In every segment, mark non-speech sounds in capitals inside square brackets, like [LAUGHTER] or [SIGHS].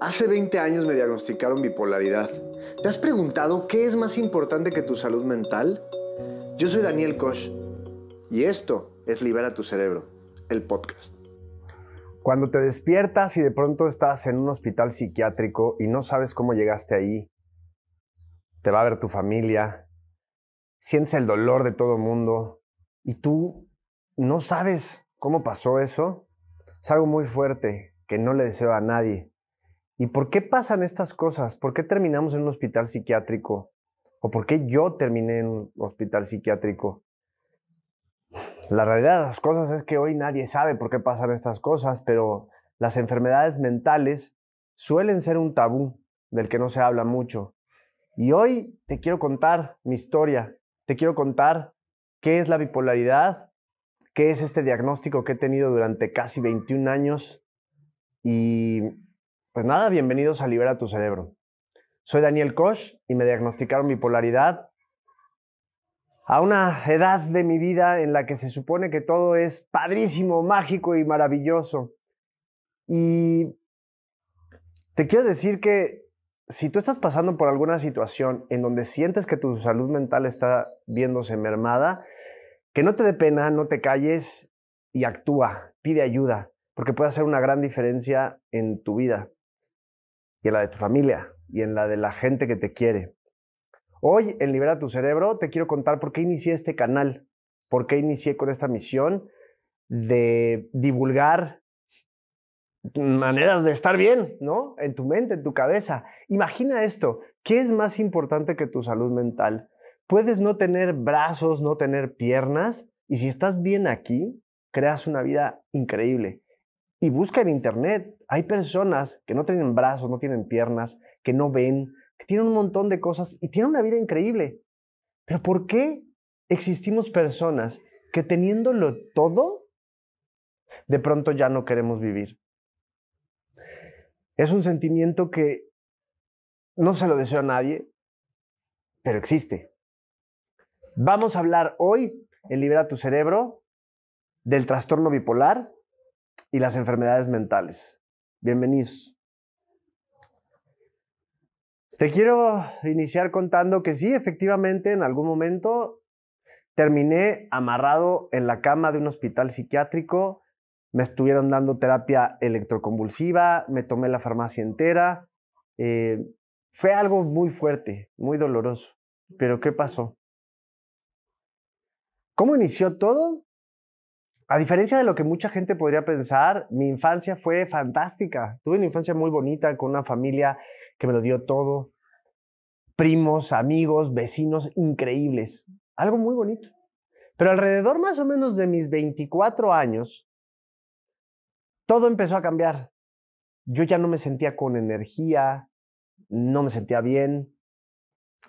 Hace 20 años me diagnosticaron bipolaridad. ¿Te has preguntado qué es más importante que tu salud mental? Yo soy Daniel Koch y esto es Libera tu Cerebro, el podcast. Cuando te despiertas y de pronto estás en un hospital psiquiátrico y no sabes cómo llegaste ahí, te va a ver tu familia, sientes el dolor de todo mundo y tú no sabes cómo pasó eso, es algo muy fuerte que no le deseo a nadie. ¿Y por qué pasan estas cosas? ¿Por qué terminamos en un hospital psiquiátrico? ¿O por qué yo terminé en un hospital psiquiátrico? La realidad de las cosas es que hoy nadie sabe por qué pasan estas cosas, pero las enfermedades mentales suelen ser un tabú del que no se habla mucho. Y hoy te quiero contar mi historia, te quiero contar qué es la bipolaridad, qué es este diagnóstico que he tenido durante casi 21 años y pues nada, bienvenidos a Libera tu Cerebro. Soy Daniel Koch y me diagnosticaron bipolaridad a una edad de mi vida en la que se supone que todo es padrísimo, mágico y maravilloso. Y te quiero decir que si tú estás pasando por alguna situación en donde sientes que tu salud mental está viéndose mermada, que no te dé pena, no te calles y actúa, pide ayuda, porque puede hacer una gran diferencia en tu vida en la de tu familia y en la de la gente que te quiere. Hoy en Libera tu Cerebro te quiero contar por qué inicié este canal, por qué inicié con esta misión de divulgar maneras de estar bien, ¿no? En tu mente, en tu cabeza. Imagina esto, ¿qué es más importante que tu salud mental? Puedes no tener brazos, no tener piernas, y si estás bien aquí, creas una vida increíble. Y busca en internet. Hay personas que no tienen brazos, no tienen piernas, que no ven, que tienen un montón de cosas y tienen una vida increíble. Pero ¿por qué existimos personas que teniéndolo todo, de pronto ya no queremos vivir? Es un sentimiento que no se lo deseo a nadie, pero existe. Vamos a hablar hoy en Libera tu Cerebro del trastorno bipolar y las enfermedades mentales. Bienvenidos. Te quiero iniciar contando que sí, efectivamente, en algún momento terminé amarrado en la cama de un hospital psiquiátrico, me estuvieron dando terapia electroconvulsiva, me tomé la farmacia entera. Eh, fue algo muy fuerte, muy doloroso. Pero ¿qué pasó? ¿Cómo inició todo? A diferencia de lo que mucha gente podría pensar, mi infancia fue fantástica. Tuve una infancia muy bonita con una familia que me lo dio todo. Primos, amigos, vecinos increíbles. Algo muy bonito. Pero alrededor más o menos de mis 24 años, todo empezó a cambiar. Yo ya no me sentía con energía, no me sentía bien.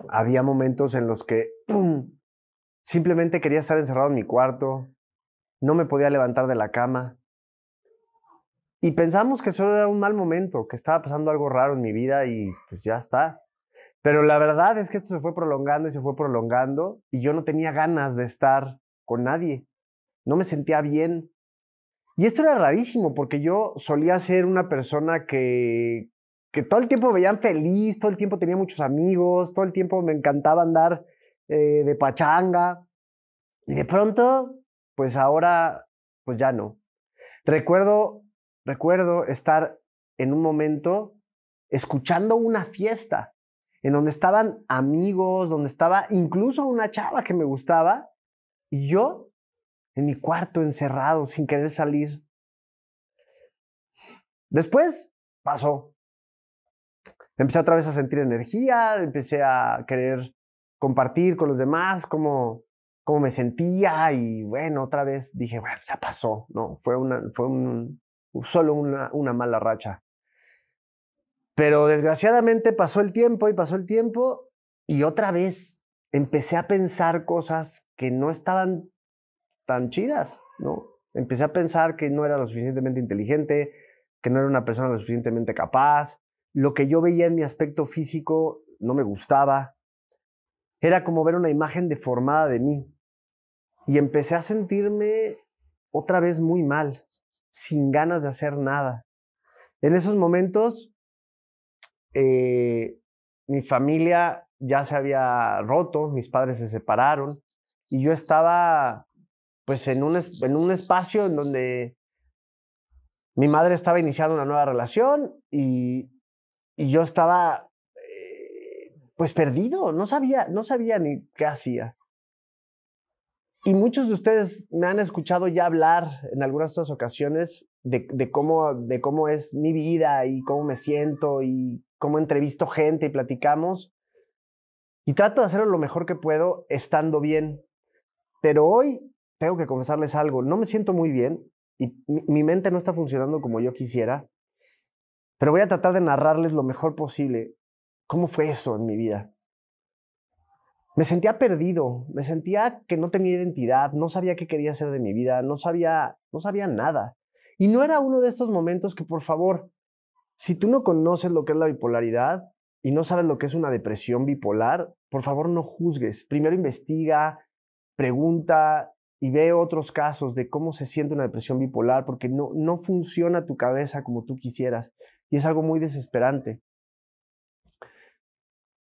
Había momentos en los que [CLEARS THROAT] simplemente quería estar encerrado en mi cuarto, no me podía levantar de la cama. Y pensamos que solo era un mal momento, que estaba pasando algo raro en mi vida y pues ya está. Pero la verdad es que esto se fue prolongando y se fue prolongando y yo no tenía ganas de estar con nadie. No me sentía bien. Y esto era rarísimo porque yo solía ser una persona que, que todo el tiempo me veían feliz, todo el tiempo tenía muchos amigos, todo el tiempo me encantaba andar eh, de pachanga. Y de pronto pues ahora, pues ya no. Recuerdo, recuerdo estar en un momento escuchando una fiesta en donde estaban amigos, donde estaba incluso una chava que me gustaba y yo en mi cuarto encerrado sin querer salir. Después pasó. Empecé otra vez a sentir energía, empecé a querer compartir con los demás, como cómo me sentía y bueno, otra vez dije, bueno, ya pasó, ¿no? Fue, una, fue un, solo una, una mala racha. Pero desgraciadamente pasó el tiempo y pasó el tiempo y otra vez empecé a pensar cosas que no estaban tan chidas, ¿no? Empecé a pensar que no era lo suficientemente inteligente, que no era una persona lo suficientemente capaz, lo que yo veía en mi aspecto físico no me gustaba. Era como ver una imagen deformada de mí y empecé a sentirme otra vez muy mal, sin ganas de hacer nada. En esos momentos eh, mi familia ya se había roto, mis padres se separaron y yo estaba pues en un, en un espacio en donde mi madre estaba iniciando una nueva relación y, y yo estaba eh, pues perdido, no sabía, no sabía ni qué hacía. Y muchos de ustedes me han escuchado ya hablar en algunas otras ocasiones de, de, cómo, de cómo es mi vida y cómo me siento y cómo entrevisto gente y platicamos. Y trato de hacerlo lo mejor que puedo estando bien. Pero hoy tengo que confesarles algo, no me siento muy bien y mi, mente no está funcionando como yo quisiera, pero voy a tratar de narrarles lo mejor posible cómo fue eso en mi vida. Me sentía perdido, me sentía que no tenía identidad, no sabía qué quería hacer de mi vida, no sabía, no sabía nada. Y no era uno de estos momentos que, por favor, si tú no conoces lo que es la bipolaridad y no sabes lo que es una depresión bipolar, por favor no juzgues. Primero investiga, pregunta, y ve otros casos de cómo se siente una depresión bipolar porque no, no funciona tu cabeza como tú quisieras y es algo muy desesperante.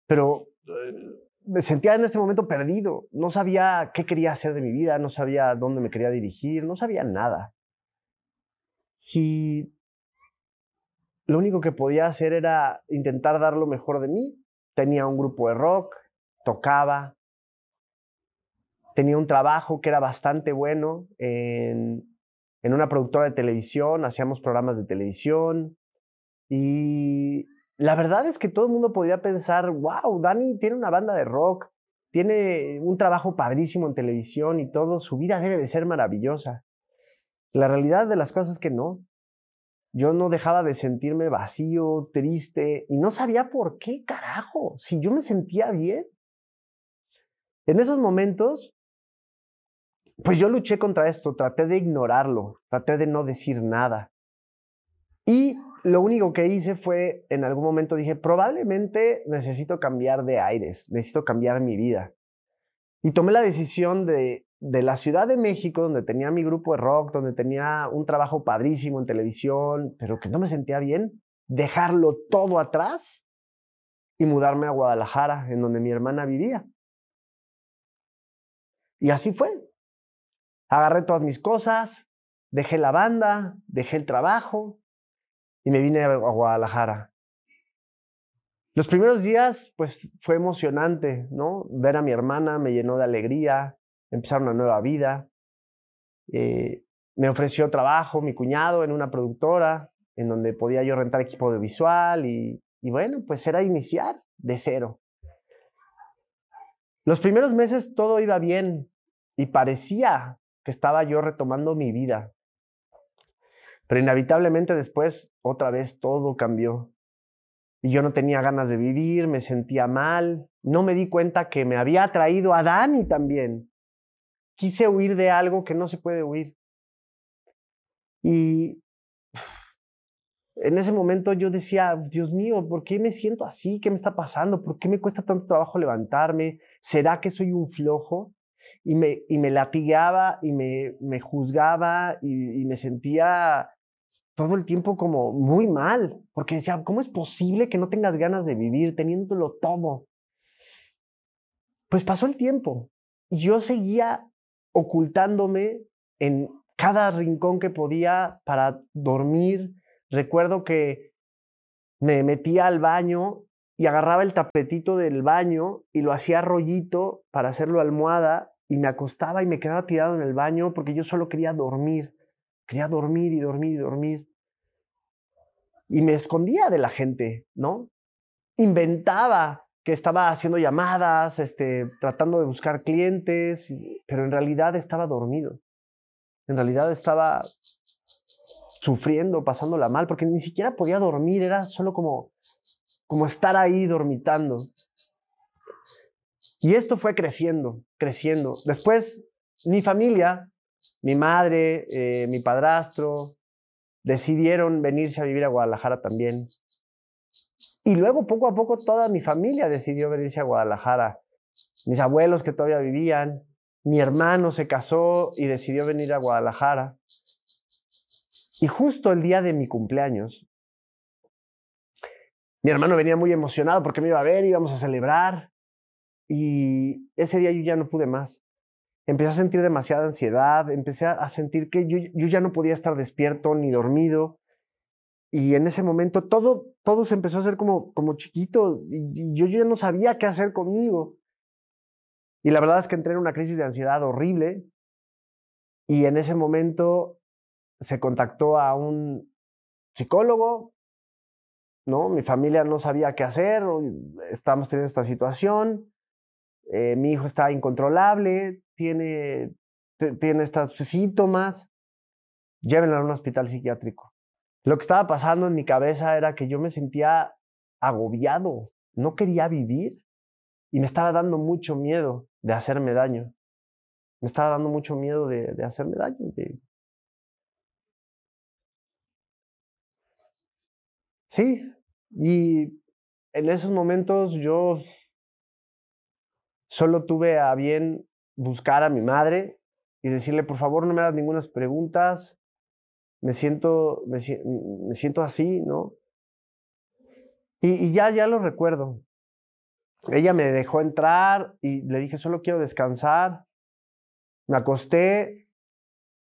Pero eh, me sentía en este momento perdido, no sabía qué quería hacer de mi vida, no sabía dónde me quería dirigir, no sabía nada. Y lo único que podía hacer era intentar dar lo mejor de mí. Tenía un grupo de rock, tocaba, tenía un trabajo que era bastante bueno en, en una productora de televisión, hacíamos programas de televisión y la verdad es que todo el mundo podría pensar, wow, Dani tiene una banda de rock, tiene un trabajo padrísimo en televisión y todo, su vida debe de ser maravillosa. La realidad de las cosas es que no. Yo no dejaba de sentirme vacío, triste y no sabía por qué, carajo, si yo me sentía bien. En esos momentos pues yo luché contra esto, traté de ignorarlo, traté de no decir nada. Y lo único que hice fue, en algún momento dije, probablemente necesito cambiar de aires, necesito cambiar mi vida. Y tomé la decisión de, de la Ciudad de México, donde tenía mi grupo de rock, donde tenía un trabajo padrísimo en televisión, pero que no me sentía bien, dejarlo todo atrás y mudarme a Guadalajara, en donde mi hermana vivía. Y así fue. Agarré todas mis cosas, dejé la banda, dejé el trabajo y me vine a Guadalajara. Los primeros días, pues fue emocionante, ¿no? Ver a mi hermana me llenó de alegría, empezar una nueva vida. Eh, me ofreció trabajo mi cuñado en una productora en donde podía yo rentar equipo de visual y, y bueno, pues era iniciar de cero. Los primeros meses todo iba bien y parecía que estaba yo retomando mi vida. Pero inevitablemente después otra vez todo cambió. Y yo no tenía ganas de vivir, me sentía mal. No me di cuenta que me había traído a Dani también. Quise huir de algo que no se puede huir. Y [SIGHS] en ese momento yo decía, Dios mío, ¿por qué me siento así? ¿Qué me está pasando? ¿Por qué me cuesta tanto trabajo levantarme? ¿Será que soy un flojo? y me, y me latigaba y me, me juzgaba y, y, me sentía todo el tiempo como muy mal, porque decía, ¿cómo es posible que no tengas ganas de vivir teniéndolo todo? Pues pasó el tiempo y yo seguía ocultándome en cada rincón que podía para dormir. Recuerdo que me metía al baño y agarraba el tapetito del baño y lo hacía rollito para hacerlo almohada y me acostaba y me quedaba tirado en el baño porque yo solo quería dormir. Quería dormir y dormir y dormir. Y me escondía de la gente, ¿no? Inventaba que estaba haciendo llamadas, este, tratando de buscar clientes, pero en realidad estaba dormido. En realidad estaba sufriendo, pasándola mal, porque ni siquiera podía dormir, era solo como, como estar ahí dormitando. Y esto fue creciendo, creciendo. Después, mi familia, mi madre, eh, mi padrastro, decidieron venirse a vivir a Guadalajara también. Y luego, poco a poco, toda mi familia decidió venirse a Guadalajara. Mis abuelos que todavía vivían, mi hermano se casó y decidió venir a Guadalajara. Y justo el día de mi cumpleaños, Mi hermano venía muy emocionado porque me iba a ver, íbamos a celebrar. Y ese día yo ya no pude más. Empecé a sentir demasiada ansiedad, empecé a sentir que yo, yo ya no podía estar despierto ni dormido. Y en ese momento todo, todo se empezó a hacer como, como chiquito y, yo ya no sabía qué hacer conmigo. Y la verdad es que entré en una crisis de ansiedad horrible. Y en ese momento se contactó a un psicólogo, ¿no? Mi familia no sabía qué hacer, estábamos teniendo esta situación, eh, mi hijo está incontrolable, tiene, tiene estos síntomas, llévenlo a un hospital psiquiátrico. Lo que estaba pasando en mi cabeza era que yo me sentía agobiado, no quería vivir y me estaba dando mucho miedo de hacerme daño. Me estaba dando mucho miedo de, de hacerme daño. Sí, y en esos momentos yo solo tuve a bien buscar a mi madre y decirle, por favor, no me hagas ninguna preguntas, me siento, me, siento así, ¿no? Y, ya, ya lo recuerdo. Ella me dejó entrar y le dije, solo quiero descansar. Me acosté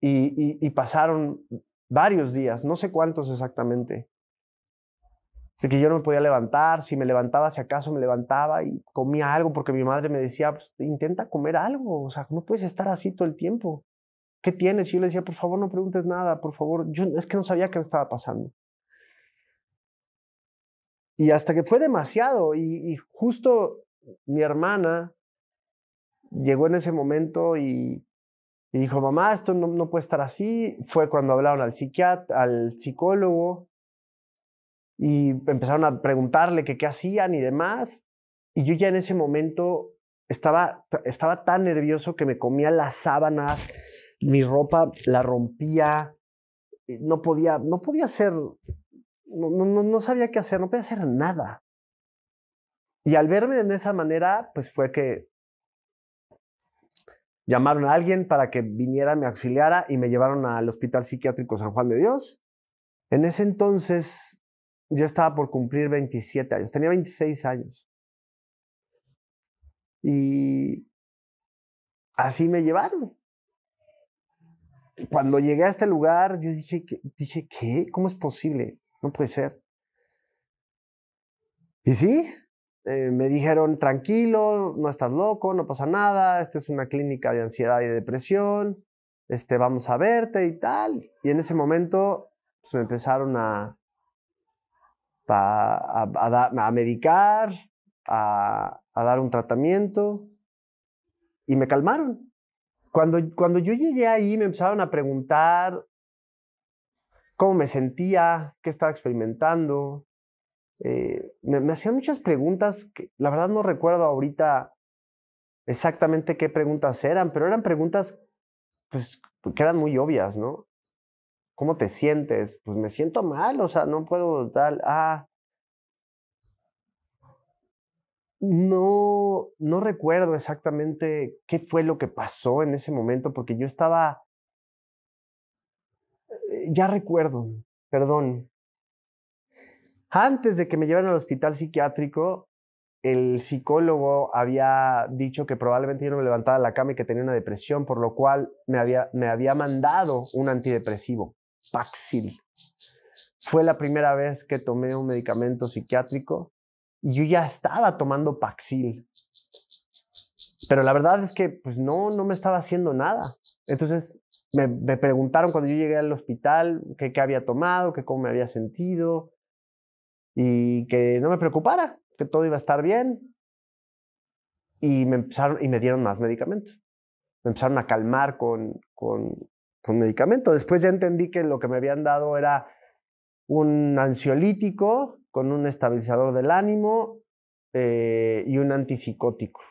y, y, pasaron varios días, no sé cuántos exactamente. Porque yo no me podía levantar, si me levantaba, si acaso me levantaba y comía algo, porque mi madre me decía, pues intenta comer algo, o sea, no puedes estar así todo el tiempo. ¿qué tienes? Y yo le decía, por favor, no preguntes nada, por favor. Yo es que no sabía qué me estaba pasando. Y hasta que fue demasiado, y, justo mi hermana llegó en ese momento y, dijo, mamá, esto no, no, puede estar así. Fue cuando hablaron al psiquiatra, al psicólogo, y empezaron a preguntarle que qué hacían y demás. Y yo ya en ese momento estaba, estaba tan nervioso que me comía las sábanas, mi ropa la rompía, no podía, no podía hacer, no, no, no sabía qué hacer, no podía hacer nada. Y al verme de esa manera, pues fue que llamaron a alguien para que viniera, me auxiliara y me llevaron al Hospital Psiquiátrico San Juan de Dios. En ese entonces yo estaba por cumplir 27 años, tenía 26 años. Y así me llevaron cuando llegué a este lugar, yo dije, dije, ¿qué? ¿Cómo es posible? No puede ser. Y sí, eh, me dijeron, tranquilo, no estás loco, no pasa nada, esta es una clínica de ansiedad y depresión, este, vamos a verte y tal. Y en ese momento pues, me empezaron a, a, a, a medicar, a, a dar un tratamiento y me calmaron. Cuando, cuando yo llegué ahí me empezaron a preguntar cómo me sentía, qué estaba experimentando. Eh, me, hacían muchas preguntas que la verdad no recuerdo ahorita exactamente qué preguntas eran, pero eran preguntas pues, que eran muy obvias, ¿no? ¿Cómo te sientes? Pues me siento mal, o sea, no puedo tal, ah, no, no recuerdo exactamente qué fue lo que pasó en ese momento, porque yo estaba, eh, ya recuerdo, perdón. Antes de que me llevaran al hospital psiquiátrico, el psicólogo había dicho que probablemente yo no me levantaba de la cama y que tenía una depresión, por lo cual me había, me había mandado un antidepresivo, Paxil. Fue la primera vez que tomé un medicamento psiquiátrico y yo ya estaba tomando Paxil. Pero la verdad es que pues no, no me estaba haciendo nada. Entonces me, me preguntaron cuando yo llegué al hospital qué había tomado, que cómo me había sentido y que no me preocupara, que todo iba a estar bien. Y me empezaron y me dieron más medicamentos. Me empezaron a calmar con, con, con medicamento. Después ya entendí que lo que me habían dado era un ansiolítico con un estabilizador del ánimo eh, y un antipsicótico.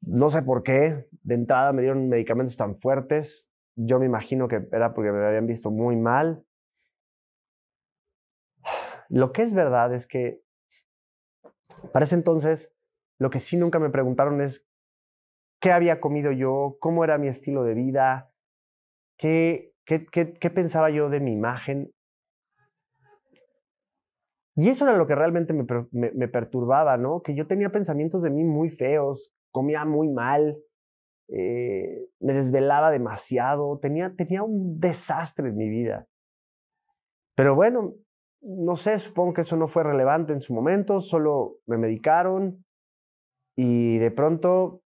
No sé por qué, de entrada me dieron medicamentos tan fuertes. Yo me imagino que era porque me habían visto muy mal. Lo que es verdad es que para ese entonces, lo que sí nunca me preguntaron es qué había comido yo, cómo era mi estilo de vida, qué, qué, qué, pensaba yo de mi imagen. Y eso era lo que realmente me, me, perturbaba, ¿no? Que yo tenía pensamientos de mí muy feos, comía muy mal, eh, me desvelaba demasiado, tenía, tenía un desastre en mi vida. Pero bueno, no sé, supongo que eso no fue relevante en su momento, solo me medicaron y de pronto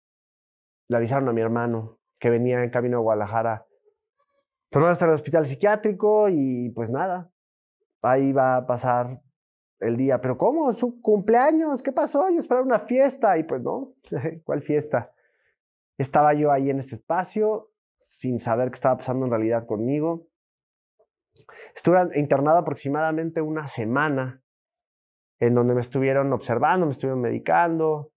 le avisaron a mi hermano que venía en camino a Guadalajara. Tornó hasta el hospital psiquiátrico y pues nada, ahí va a pasar el día. Pero ¿cómo? ¿Su cumpleaños? ¿Qué pasó? Yo esperaba una fiesta y pues no, [LAUGHS] ¿cuál fiesta? Estaba yo ahí en este espacio sin saber qué estaba pasando en realidad conmigo. Estuve internado aproximadamente una semana en donde me estuvieron observando, me estuvieron medicando,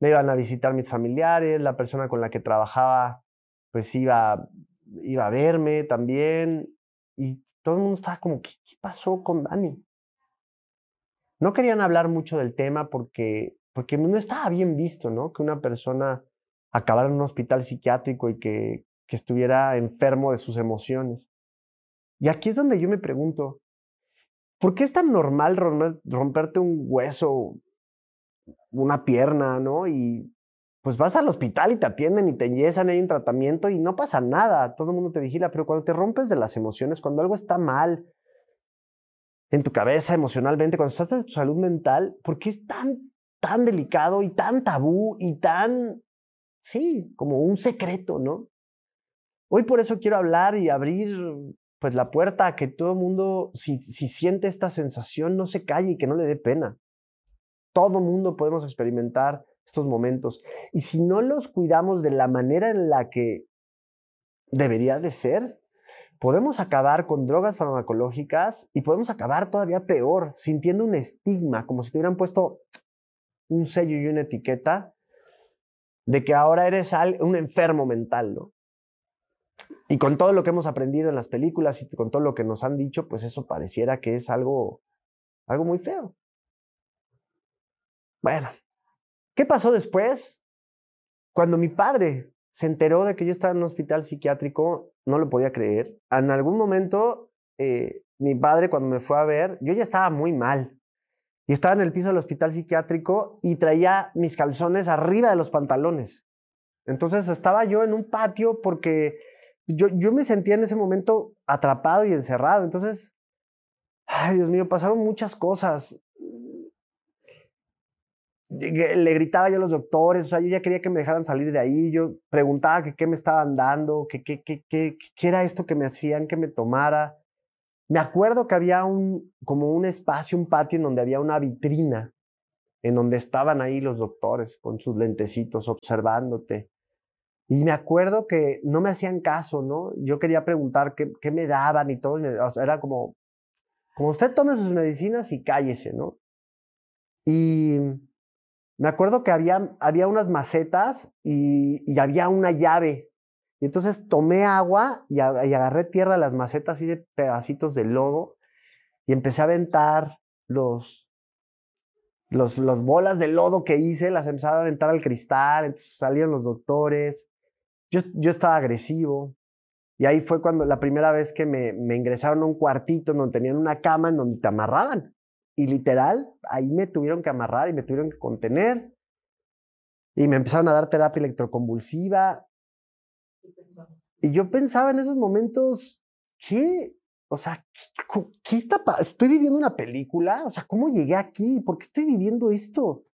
me iban a visitar mis familiares, la persona con la que trabajaba pues iba, iba a verme también y todo el mundo estaba como, ¿qué, pasó con Dani? No querían hablar mucho del tema porque, porque no estaba bien visto, ¿no? Que una persona acabara en un hospital psiquiátrico y que, que estuviera enfermo de sus emociones. Y aquí es donde yo me pregunto, ¿por qué es tan normal romperte un hueso, una pierna, ¿no? Y pues vas al hospital y te atienden y te yesan, hay un tratamiento y no pasa nada, todo el mundo te vigila, pero cuando te rompes de las emociones, cuando algo está mal en tu cabeza emocionalmente, cuando estás de tu salud mental, ¿por qué es tan, tan delicado y tan tabú y tan, sí, como un secreto, ¿no? Hoy por eso quiero hablar y abrir pues la puerta a que todo el mundo, si, si siente esta sensación, no se calle y que no le dé pena. Todo mundo podemos experimentar estos momentos. Y si no los cuidamos de la manera en la que debería de ser, podemos acabar con drogas farmacológicas y podemos acabar todavía peor, sintiendo un estigma, como si te hubieran puesto un sello y una etiqueta de que ahora eres un enfermo mental, ¿no? Y con todo lo que hemos aprendido en las películas y con todo lo que nos han dicho, pues eso pareciera que es algo, algo muy feo. Bueno, ¿qué pasó después? Cuando mi padre se enteró de que yo estaba en un hospital psiquiátrico, no lo podía creer. En algún momento, eh, mi padre cuando me fue a ver, yo ya estaba muy mal. Y estaba en el piso del hospital psiquiátrico y traía mis calzones arriba de los pantalones. Entonces estaba yo en un patio porque yo, yo me sentía en ese momento atrapado y encerrado. Entonces, ay Dios mío, pasaron muchas cosas. Le gritaba yo a los doctores, o sea, yo ya quería que me dejaran salir de ahí, yo preguntaba que qué me estaban dando, que qué que, que, qué era esto que me hacían que me tomara. Me acuerdo que había un, como un espacio, un patio en donde había una vitrina, en donde estaban ahí los doctores con sus lentecitos observándote. Y me acuerdo que no me hacían caso, ¿no? Yo quería preguntar qué, qué me daban y todo. era como, como usted tome sus medicinas y cállese, ¿no? Y me acuerdo que había, había unas macetas y, había una llave. Y entonces tomé agua y, y agarré tierra de las macetas de pedacitos de lodo y empecé a aventar los, los, los bolas de lodo que hice, las empezaba a aventar al cristal, entonces salieron los doctores yo, estaba agresivo. Y ahí fue cuando la primera vez que me, me ingresaron a un cuartito donde tenían una cama en donde te amarraban. Y literal, ahí me tuvieron que amarrar y me tuvieron que contener. Y me empezaron a dar terapia electroconvulsiva. Y yo pensaba en esos momentos, ¿qué? O sea, ¿qué, qué está ¿Estoy viviendo una película? O sea, ¿cómo llegué aquí? ¿Por qué estoy viviendo esto?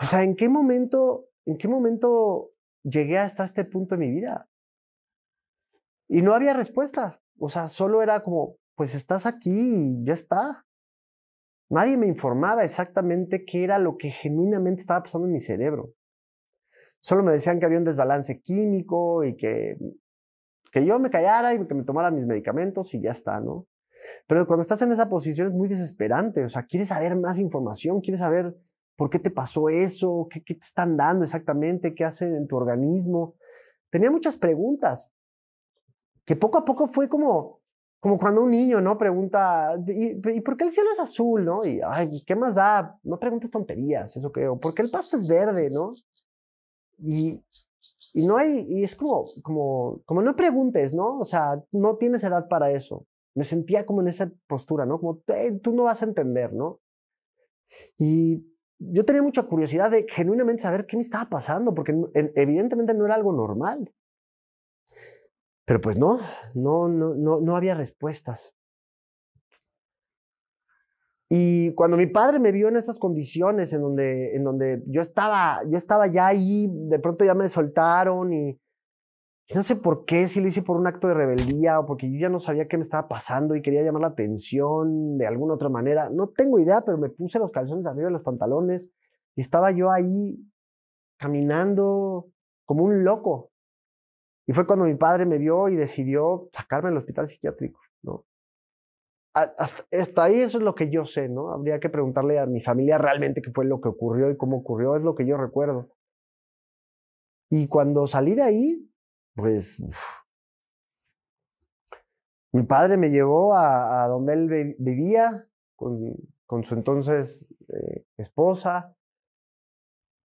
O sea, ¿en qué momento, en qué momento llegué hasta este punto de mi vida. Y no había respuesta. O sea, solo era como, pues estás aquí y ya está. Nadie me informaba exactamente qué era lo que genuinamente estaba pasando en mi cerebro. Solo me decían que había un desbalance químico y que, que yo me callara y que me tomara mis medicamentos y ya está, ¿no? Pero cuando estás en esa posición es muy desesperante. O sea, quieres saber más información, quieres saber ¿Por qué te pasó eso? ¿Qué, te están dando exactamente? ¿Qué hace en tu organismo? Tenía muchas preguntas que poco a poco fue como, como cuando un niño, ¿no? Pregunta, ¿y, por qué el cielo es azul, no? Y, ay, ¿qué más da? No preguntes tonterías, eso creo. ¿Por qué el pasto es verde, no? Y, y no hay, y es como, como, como no preguntes, ¿no? O sea, no tienes edad para eso. me sentía como en esa postura, ¿no? Como tú no vas a entender, ¿no? Y yo tenía mucha curiosidad de genuinamente saber qué me estaba pasando, porque evidentemente no era algo normal. Pero pues no, no, no, no, no había respuestas. Y cuando mi padre me vio en estas condiciones, en donde, en donde yo, estaba, yo estaba ya ahí, de pronto ya me soltaron y, no sé por qué, si lo hice por un acto de rebeldía o porque yo ya no sabía qué me estaba pasando y quería llamar la atención de alguna otra manera. No tengo idea, pero me puse los calzones arriba de los pantalones y estaba yo ahí caminando como un loco. Fue cuando mi padre me vio y decidió sacarme del hospital psiquiátrico, ¿no? Hasta, ahí eso es lo que yo sé, ¿no? Habría que preguntarle a mi familia realmente qué fue lo que ocurrió y cómo ocurrió, es lo que yo recuerdo. Y cuando salí de ahí, pues mi padre me llevó a, donde él vivía con, con su entonces eh, esposa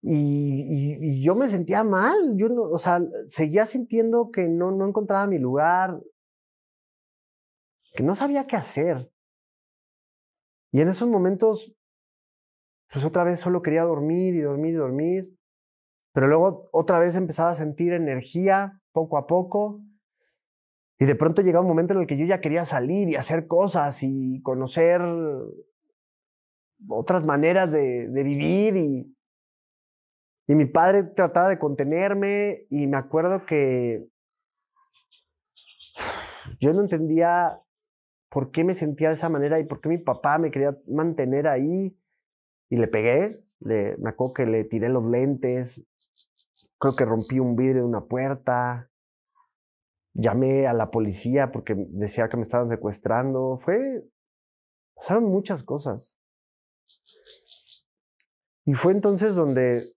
y, yo me sentía mal, yo no, o sea, seguía sintiendo que no, no encontraba mi lugar, que no sabía qué hacer. Y en esos momentos, pues otra vez solo quería dormir y dormir y dormir, pero luego otra vez empezaba a sentir energía poco a poco. Y de pronto llegaba un momento en el que yo ya quería salir y hacer cosas y conocer otras maneras de, de vivir y, y mi padre trataba de contenerme y me acuerdo que yo no entendía por qué me sentía de esa manera y por qué mi papá me quería mantener ahí. Y le pegué, le, me acuerdo que le tiré los lentes, creo que rompí un vidrio de una puerta, llamé a la policía porque decía que me estaban secuestrando. Fue, pasaron muchas cosas. Y fue entonces donde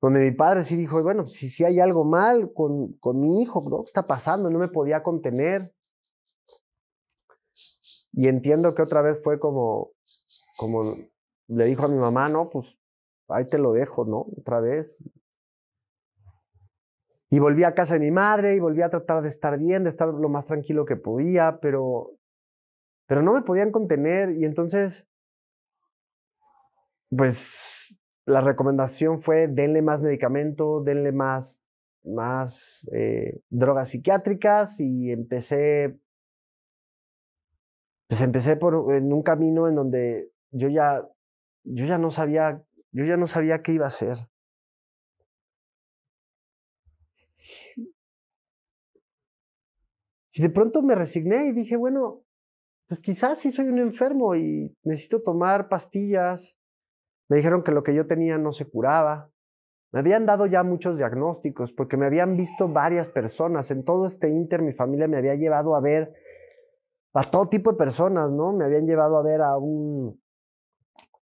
donde mi padre sí dijo, bueno, si, si hay algo mal con, con mi hijo, ¿no? ¿qué está pasando? No me podía contener. Y entiendo que otra vez fue como, como le dijo a mi mamá, no, pues ahí te lo dejo, ¿no? Otra vez. Y volví a casa de mi madre y volví a tratar de estar bien, de estar lo más tranquilo que podía, pero, pero no me podían contener. Y entonces, pues la recomendación fue denle más medicamento, denle más, más eh, drogas psiquiátricas y empecé, pues empecé por, en un camino en donde yo ya, yo ya no sabía, yo ya no sabía qué iba a hacer. Y de pronto me resigné y dije, bueno, pues quizás sí soy un enfermo y necesito tomar pastillas me dijeron que lo que yo tenía no se curaba. Me habían dado ya muchos diagnósticos porque me habían visto varias personas. En todo este inter mi familia me había llevado a ver a todo tipo de personas, ¿no? Me habían llevado a ver a un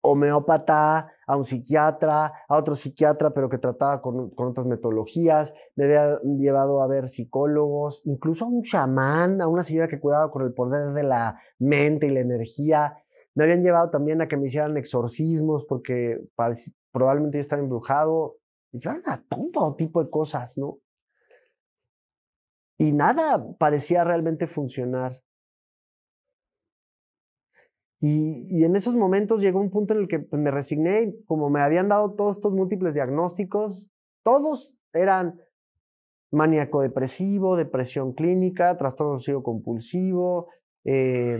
homeópata, a un psiquiatra, a otro psiquiatra, pero que trataba con, con, otras metodologías. Me habían llevado a ver psicólogos, incluso a un chamán, a una señora que cuidaba con el poder de la mente y la energía. Me habían llevado también a que me hicieran exorcismos porque probablemente yo estaba embrujado. Me llevaron a todo tipo de cosas, ¿no? Y nada parecía realmente funcionar. Y, en esos momentos llegó un punto en el que pues, me resigné, como me habían dado todos estos múltiples diagnósticos, todos eran maníaco depresivo, depresión clínica, trastorno obsesivo compulsivo, eh,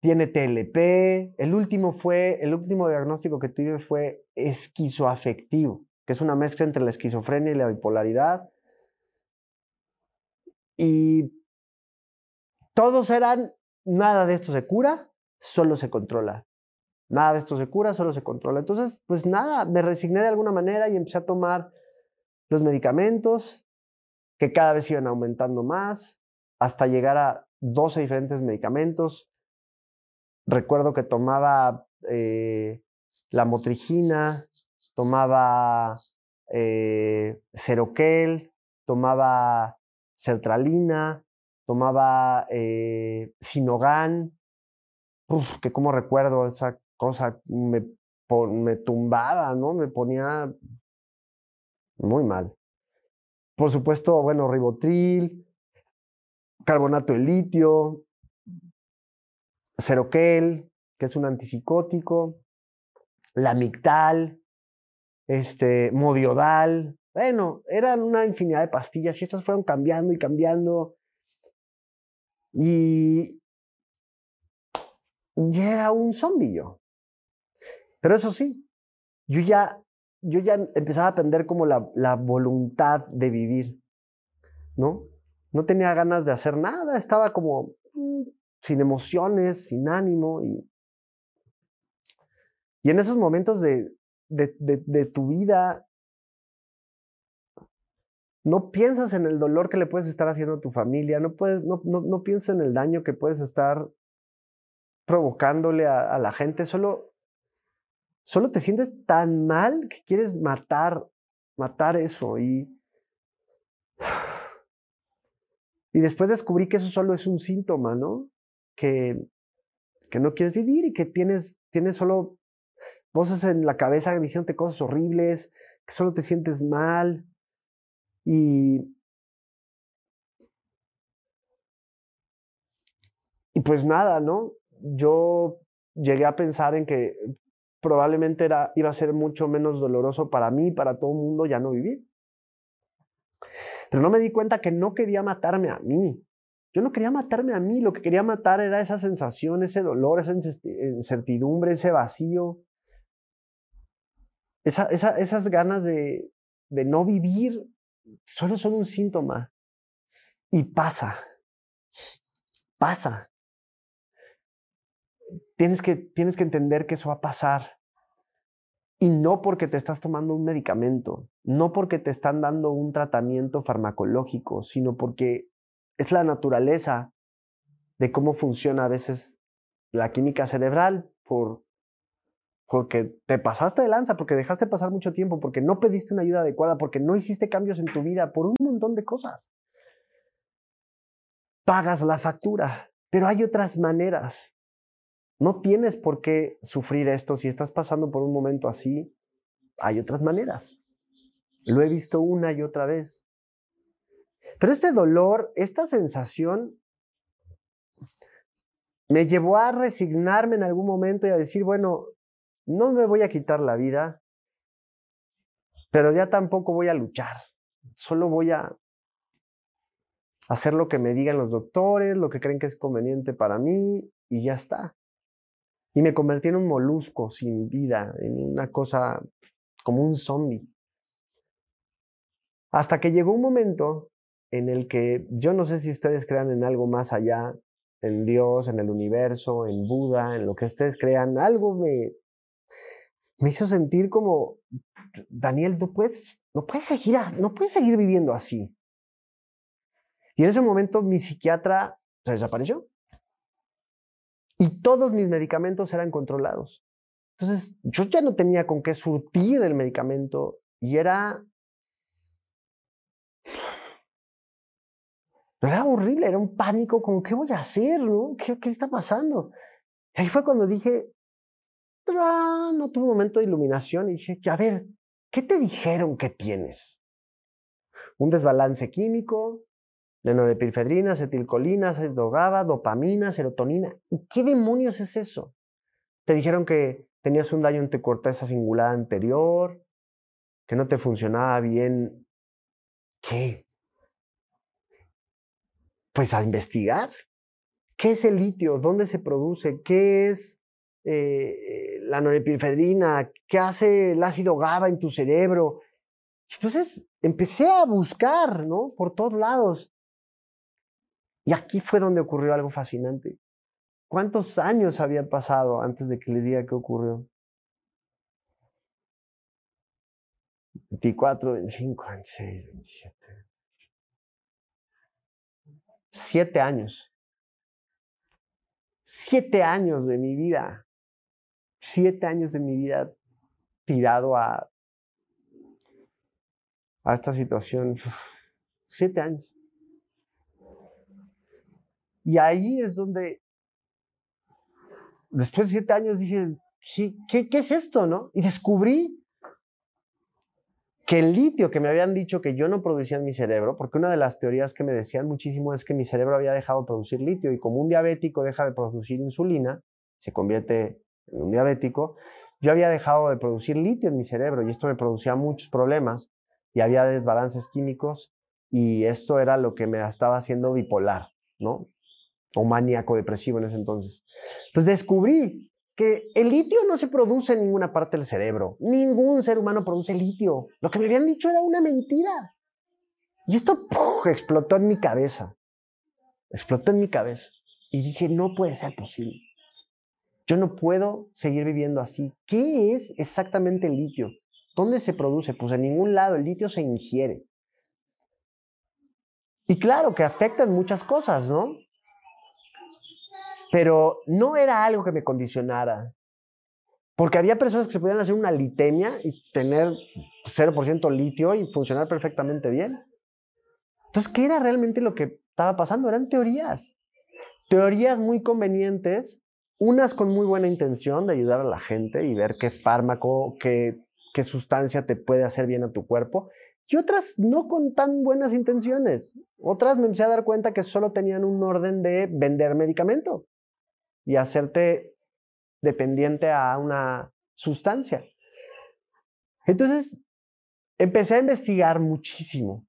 tiene TLP. El último fue, el último diagnóstico que tuve fue esquizoafectivo, que es una mezcla entre la esquizofrenia y la bipolaridad. Y todos eran, nada de esto se cura, solo se controla. Nada de esto se cura, solo se controla. Entonces, pues nada, me resigné de alguna manera y empecé a tomar los medicamentos que cada vez iban aumentando más hasta llegar a 12 diferentes medicamentos Recuerdo que tomaba eh, la motrigina, tomaba eh, Ceroquel, tomaba sertralina, tomaba eh, Sinogan. Que como recuerdo esa cosa me, me tumbaba, ¿no? Me ponía muy mal. Por supuesto, bueno, ribotril, carbonato de litio, Ceroquel, que es un antipsicótico, Lamictal, este, Modiodal. Bueno, eran una infinidad de pastillas y estas fueron cambiando y cambiando. Y ya era un zombie yo. Pero eso sí, yo ya, yo ya empezaba a aprender como la, la voluntad de vivir, ¿no? No tenía ganas de hacer nada, estaba como mm, sin emociones, sin ánimo. Y, y en esos momentos de, de, tu vida, no piensas en el dolor que le puedes estar haciendo a tu familia, no, puedes, no, no, no piensas en el daño que puedes estar provocándole a, a, la gente, solo, solo te sientes tan mal que quieres matar, matar eso. Y, [SIGHS] y después descubrí que eso solo es un síntoma, ¿no? Que, no quieres vivir y que tienes, tienes solo voces en la cabeza diciéndote cosas horribles, que solo te sientes mal. Y, y pues nada, ¿no? Yo llegué a pensar en que probablemente era, iba a ser mucho menos doloroso para mí y para todo el mundo ya no vivir. Pero no me di cuenta que no quería matarme a mí. Yo no quería matarme a mí, lo que quería matar era esa sensación, ese dolor, esa incertidumbre, ese vacío, esa, esas ganas de, no vivir solo son un síntoma. Y pasa, pasa. Tienes que entender que eso va a pasar. Y no porque te estás tomando un medicamento, no porque te están dando un tratamiento farmacológico, sino porque es la naturaleza de cómo funciona a veces la química cerebral por porque te pasaste de lanza, porque dejaste pasar mucho tiempo, porque no pediste una ayuda adecuada, porque no hiciste cambios en tu vida, por un montón de cosas. Pagas la factura, pero hay otras maneras. No tienes por qué sufrir esto si estás pasando por un momento así. Hay otras maneras. Lo he visto una y otra vez. Pero este dolor, esta sensación, me llevó a resignarme en algún momento y a decir, bueno, no me voy a quitar la vida, pero ya tampoco voy a luchar. Solo voy a hacer lo que me digan los doctores, lo que creen que es conveniente para mí y ya está. Y me convertí en un molusco sin vida, en una cosa como un zombie. Hasta que llegó un momento en el que yo no sé si ustedes crean en algo más allá, en Dios, en el universo, en Buda, en lo que ustedes crean, algo me hizo sentir como, Daniel, no puedes, no puedes, seguir, no puedes seguir viviendo así. Y en ese momento mi psiquiatra se desapareció. Y todos mis medicamentos eran controlados. Entonces, yo ya no tenía con qué surtir el medicamento y era... Era horrible, era un pánico con qué voy a hacer, ¿no? ¿Qué, qué está pasando? Y ahí fue cuando dije, no tuve un momento de iluminación y dije, a ver, ¿qué te dijeron que tienes? Un desbalance químico de norepinefrina, acetilcolina, acetogaba, dopamina, serotonina. ¿Qué demonios es eso? Te dijeron que tenías un daño en tu corteza cingulada anterior, que no te funcionaba bien. ¿Qué? Pues a investigar. ¿Qué es el litio? ¿Dónde se produce? ¿Qué es eh, la norepinefrina, qué hace el ácido GABA en tu cerebro. Entonces empecé a buscar, ¿no? Por todos lados. Y aquí fue donde ocurrió algo fascinante. ¿Cuántos años habían pasado antes de que les diga qué ocurrió? 24, 25, 26, 27. Siete años. Siete años de mi vida siete años de mi vida tirado a, a esta situación. Siete años. Y ahí es donde, después de siete años, dije, ¿qué, qué, qué es esto? ¿no? Y descubrí que el litio que me habían dicho que yo no producía en mi cerebro, porque una de las teorías que me decían muchísimo es que mi cerebro había dejado de producir litio y como un diabético deja de producir insulina, se convierte en un diabético, yo había dejado de producir litio en mi cerebro y esto me producía muchos problemas y había desbalances químicos y esto era lo que me estaba haciendo bipolar, ¿no? O maníaco depresivo en ese entonces. Pues descubrí que el litio no se produce en ninguna parte del cerebro. Ningún ser humano produce litio. Lo que me habían dicho era una mentira. Y esto explotó en mi cabeza. Explotó en mi cabeza. Y dije, no puede ser posible. Yo no puedo seguir viviendo así. ¿Qué es exactamente el litio? ¿Dónde se produce? Pues en ningún lado. El litio se ingiere. Y claro que afectan muchas cosas, ¿no? Pero no era algo que me condicionara. Porque había personas que se podían hacer una litemia y tener 0% litio y funcionar perfectamente bien. Entonces, ¿qué era realmente lo que estaba pasando? Eran teorías. Teorías muy convenientes, unas con muy buena intención de ayudar a la gente y ver qué fármaco, qué, qué sustancia te puede hacer bien a tu cuerpo, y otras no con tan buenas intenciones. Otras me empecé a dar cuenta que solo tenían un orden de vender medicamento y hacerte dependiente a una sustancia. Entonces, empecé a investigar muchísimo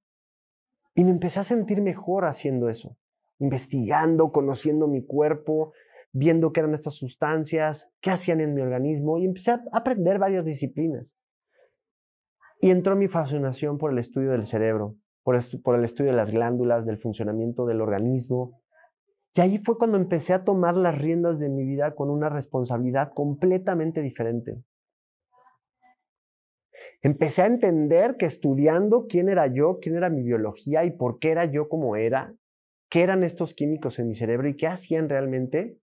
y me empecé a sentir mejor haciendo eso, investigando, conociendo mi cuerpo, viendo qué eran estas sustancias, qué hacían en mi organismo y empecé a aprender varias disciplinas. Y entró mi fascinación por el estudio del cerebro, por, por el estudio de las glándulas, del funcionamiento del organismo, y ahí fue cuando empecé a tomar las riendas de mi vida con una responsabilidad completamente diferente. Empecé a entender que estudiando quién era yo, quién era mi biología y por qué era yo como era, qué eran estos químicos en mi cerebro y qué hacían realmente,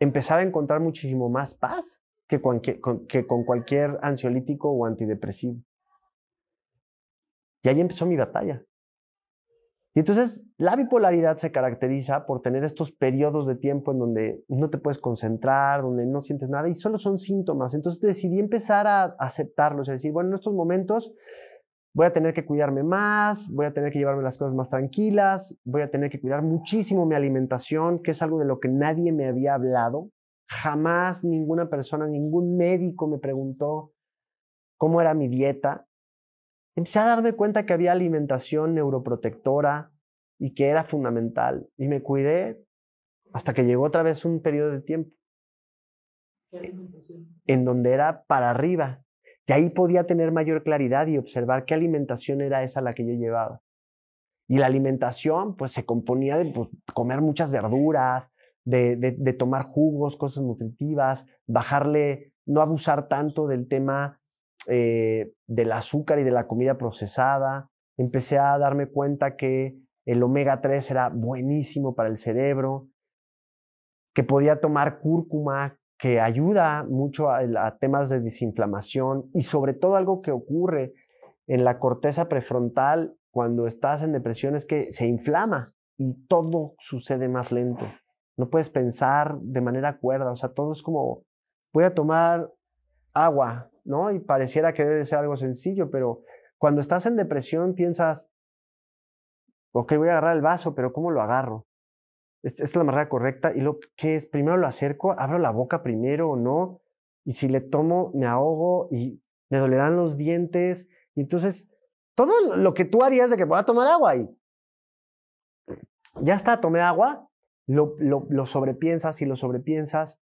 empezaba a encontrar muchísimo más paz que con, con cualquier ansiolítico o antidepresivo. Y ahí empezó mi batalla. Y entonces la bipolaridad se caracteriza por tener estos periodos de tiempo en donde no te puedes concentrar, donde no sientes nada y solo son síntomas. Entonces decidí empezar a aceptarlos, es decir, bueno, en estos momentos voy a tener que cuidarme más, voy a tener que llevarme las cosas más tranquilas, voy a tener que cuidar muchísimo mi alimentación, que es algo de lo que nadie me había hablado. Jamás ninguna persona, ningún médico me preguntó cómo era mi dieta empecé a darme cuenta que había alimentación neuroprotectora y que era fundamental. Y me cuidé hasta que llegó otra vez un periodo de tiempo en donde era para arriba. Y ahí podía tener mayor claridad y observar qué alimentación era esa la que yo llevaba. Y la alimentación, pues se componía de pues, comer muchas verduras, de, de tomar jugos, cosas nutritivas, bajarle, no abusar tanto del tema eh, del azúcar y de la comida procesada. Empecé a darme cuenta que el omega 3 era buenísimo para el cerebro, que podía tomar cúrcuma, que ayuda mucho a, a, temas de desinflamación y sobre todo algo que ocurre en la corteza prefrontal cuando estás en depresión es que se inflama y todo sucede más lento. No puedes pensar de manera cuerda, o sea, todo es como, voy a tomar agua, ¿no? Y pareciera que debe de ser algo sencillo, pero cuando estás en depresión piensas, ok, voy a agarrar el vaso, pero ¿cómo lo agarro? Esta es la manera correcta. ¿Y lo que es? Primero lo acerco, abro la boca primero o no. Y si le tomo, me ahogo y me dolerán los dientes. Y entonces, todo lo que tú harías de que voy a tomar agua y ya está, tomé agua, lo, lo, lo sobrepiensas y lo sobrepiensas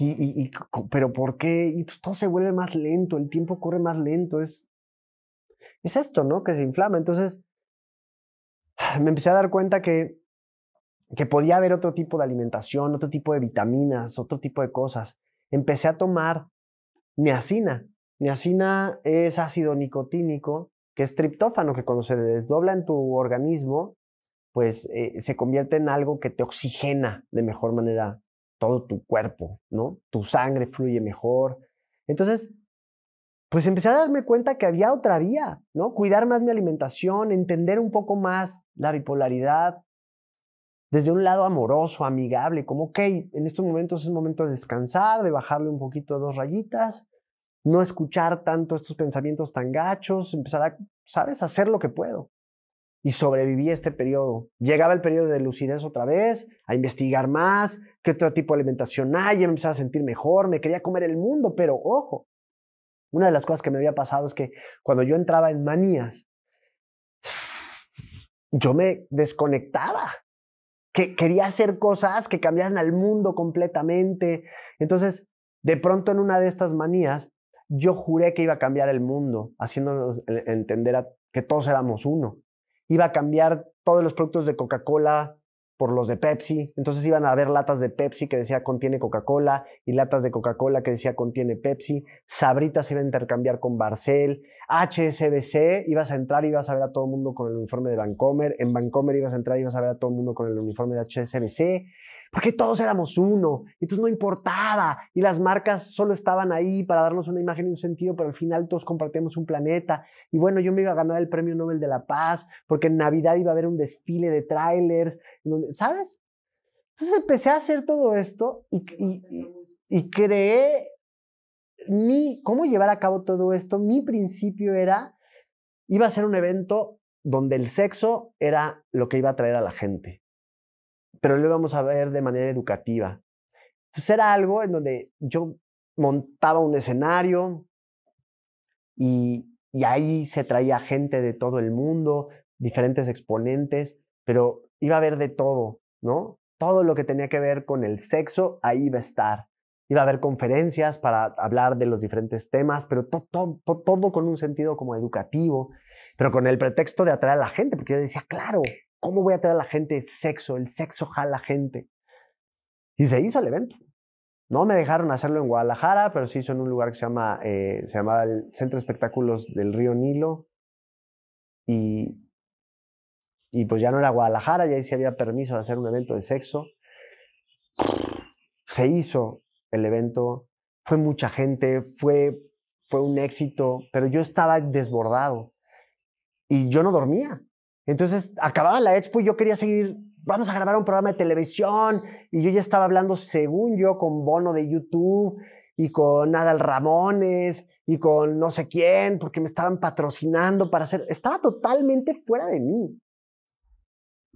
y, pero ¿por qué? Y pues todo se vuelve más lento, el tiempo corre más lento, es, es esto, ¿no? Que se inflama. Entonces, [SIGHS] me empecé a dar cuenta que, que podía haber otro tipo de alimentación, otro tipo de vitaminas, otro tipo de cosas. Empecé a tomar niacina. Niacina es ácido nicotínico, que es triptófano, que cuando se desdobla en tu organismo, pues eh, se convierte en algo que te oxigena de mejor manera todo tu cuerpo, ¿no? Tu sangre fluye mejor. Entonces, pues empecé a darme cuenta que había otra vía, ¿no? Cuidar más mi alimentación, entender un poco más la bipolaridad desde un lado amoroso, amigable, como, ok, en estos momentos es momento de descansar, de bajarle un poquito dos rayitas no escuchar tanto estos pensamientos tan gachos, empezar a, ¿sabes?, hacer lo que puedo. Y sobreviví este periodo. Llegaba el periodo de lucidez otra vez, a investigar más, qué otro tipo de alimentación hay, ya me empezaba a sentir mejor, me quería comer el mundo, pero ojo, una de las cosas que me había pasado es que cuando yo entraba en manías, yo me desconectaba, que quería hacer cosas que cambiaran al mundo completamente. Entonces, de pronto en una de estas manías, yo juré que iba a cambiar el mundo, haciéndonos entender que todos éramos uno. Iba a cambiar todos los productos de Coca-Cola por los de Pepsi. Entonces iban a haber latas de Pepsi que decía contiene Coca-Cola y latas de Coca-Cola que decía contiene Pepsi. Sabritas se iba a intercambiar con Barcel. HSBC, ibas a entrar y ibas a ver a todo el mundo con el uniforme de Vancomer. En Vancomer ibas a entrar y ibas a ver a todo el mundo con el uniforme de HSBC porque todos éramos uno, entonces no importaba, y las marcas solo estaban ahí para darnos una imagen y un sentido, pero al final todos compartíamos un planeta, y bueno, yo me iba a ganar el Premio Nobel de la Paz, porque en Navidad iba a haber un desfile de trailers, ¿sabes? Entonces empecé a hacer todo esto y, creé mi, cómo llevar a cabo todo esto. Mi principio era, iba a ser un evento donde el sexo era lo que iba a traer a la gente pero lo íbamos a ver de manera educativa. Entonces era algo en donde yo montaba un escenario y, y ahí se traía gente de todo el mundo, diferentes exponentes, pero iba a haber de todo, ¿no? Todo lo que tenía que ver con el sexo, ahí iba a estar. Iba a haber conferencias para hablar de los diferentes temas, pero todo, todo con un sentido como educativo, pero con el pretexto de atraer a la gente, porque yo decía, claro, ¿Cómo voy a traer a la gente sexo? El sexo jala gente. Y se hizo el evento. No me dejaron hacerlo en Guadalajara, pero se hizo en un lugar que se llama, eh, se llamaba el Centro Espectáculos del Río Nilo. Y, y pues ya no era Guadalajara, ya ahí sí había permiso de hacer un evento de sexo. Se hizo el evento, fue mucha gente, fue, fue un éxito, pero yo estaba desbordado y yo no dormía. Entonces acababa la expo y yo quería seguir, vamos a grabar un programa de televisión y yo ya estaba hablando, según yo, con Bono de YouTube y con Nadal Ramones y con no sé quién, porque me estaban patrocinando para hacer, estaba totalmente fuera de mí.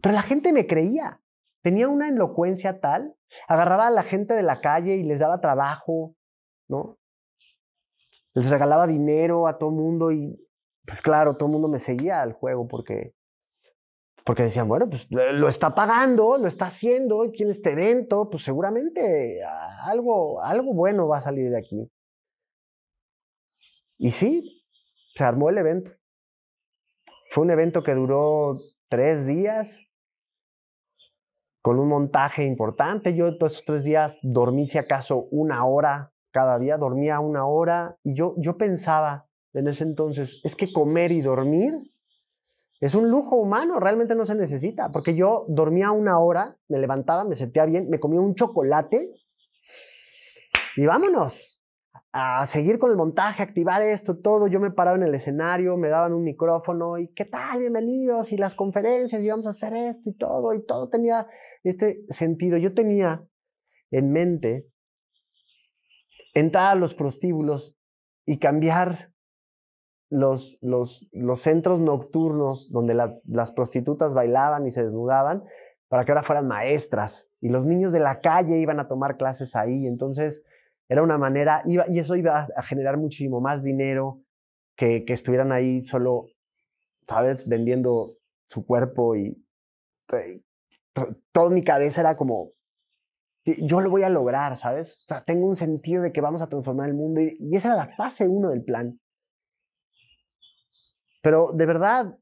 Pero la gente me creía, tenía una elocuencia tal, agarraba a la gente de la calle y les daba trabajo, ¿no? Les regalaba dinero a todo mundo y pues claro, todo el mundo me seguía al juego porque porque decían, bueno, pues lo está pagando, lo está haciendo, tiene este evento, pues seguramente algo, algo bueno va a salir de aquí. Y sí, se armó el evento. Fue un evento que duró tres días, con un montaje importante. Yo esos tres días dormí, si acaso, una hora cada día, dormía una hora, y yo, yo pensaba en ese entonces, es que comer y dormir es un lujo humano, realmente no se necesita, porque yo dormía una hora, me levantaba, me sentía bien, me comía un chocolate y vámonos a seguir con el montaje, activar esto, todo. Yo me paraba en el escenario, me daban un micrófono y ¿qué tal? Bienvenidos y las conferencias y vamos a hacer esto y todo y todo tenía este sentido. Yo tenía en mente entrar a los prostíbulos y cambiar los, los, centros nocturnos donde las, las prostitutas bailaban y se desnudaban para que ahora fueran maestras y los niños de la calle iban a tomar clases ahí. Entonces era una manera, y eso iba a generar muchísimo más dinero que, que estuvieran ahí solo, ¿sabes? Vendiendo su cuerpo y, toda mi cabeza era como, yo lo voy a lograr, ¿sabes? O sea, tengo un sentido de que vamos a transformar el mundo y, y esa era la fase uno del plan. Pero de verdad,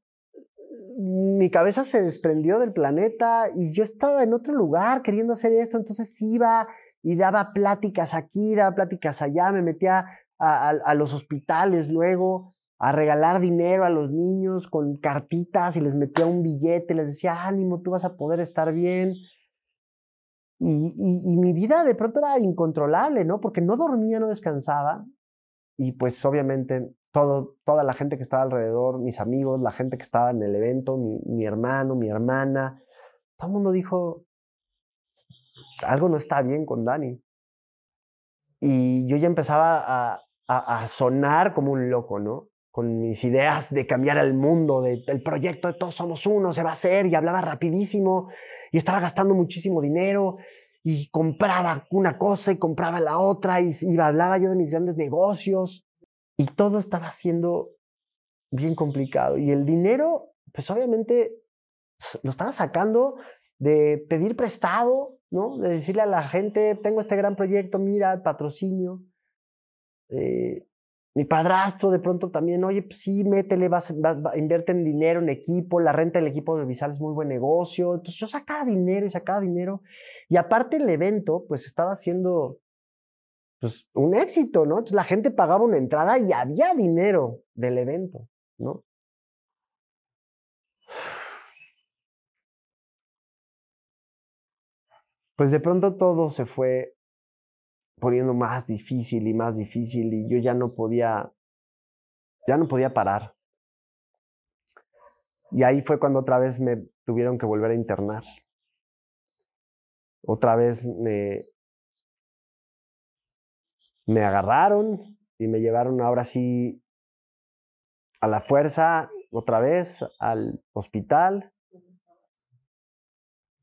mi cabeza se desprendió del planeta y yo estaba en otro lugar queriendo hacer esto, entonces iba y daba pláticas aquí, daba pláticas allá, me metía a, los hospitales luego a regalar dinero a los niños con cartitas y les metía un billete, les decía, ánimo, tú vas a poder estar bien. y, mi vida de pronto era incontrolable, ¿no? Porque no dormía, no descansaba. Y pues obviamente todo, toda la gente que estaba alrededor, mis amigos, la gente que estaba en el evento, mi, hermano, mi hermana, todo el mundo dijo, algo no está bien con Dani. Y yo ya empezaba a, a, sonar como un loco, ¿no? Con mis ideas de cambiar el mundo, de, del proyecto de todos somos uno, se va a hacer, y hablaba rapidísimo, y estaba gastando muchísimo dinero, y compraba una cosa y compraba la otra, y, y hablaba yo de mis grandes negocios, y todo estaba siendo bien complicado. Y el dinero, pues obviamente lo estaba sacando de pedir prestado, ¿no? De decirle a la gente, tengo este gran proyecto, mira, patrocinio. Eh, mi padrastro de pronto también, oye, pues sí, métele, invierte en dinero, en equipo, la renta del equipo audiovisual es muy buen negocio. Entonces yo sacaba dinero y sacaba dinero. Y aparte el evento, pues estaba siendo pues, un éxito, ¿no? Entonces la gente pagaba una entrada y había dinero del evento, ¿no? Pues de pronto todo se fue poniendo más difícil y más difícil y yo ya no podía, ya no podía parar. Y ahí fue cuando otra vez me tuvieron que volver a internar. Otra vez me, me agarraron y me llevaron ahora sí a la fuerza, otra vez al hospital.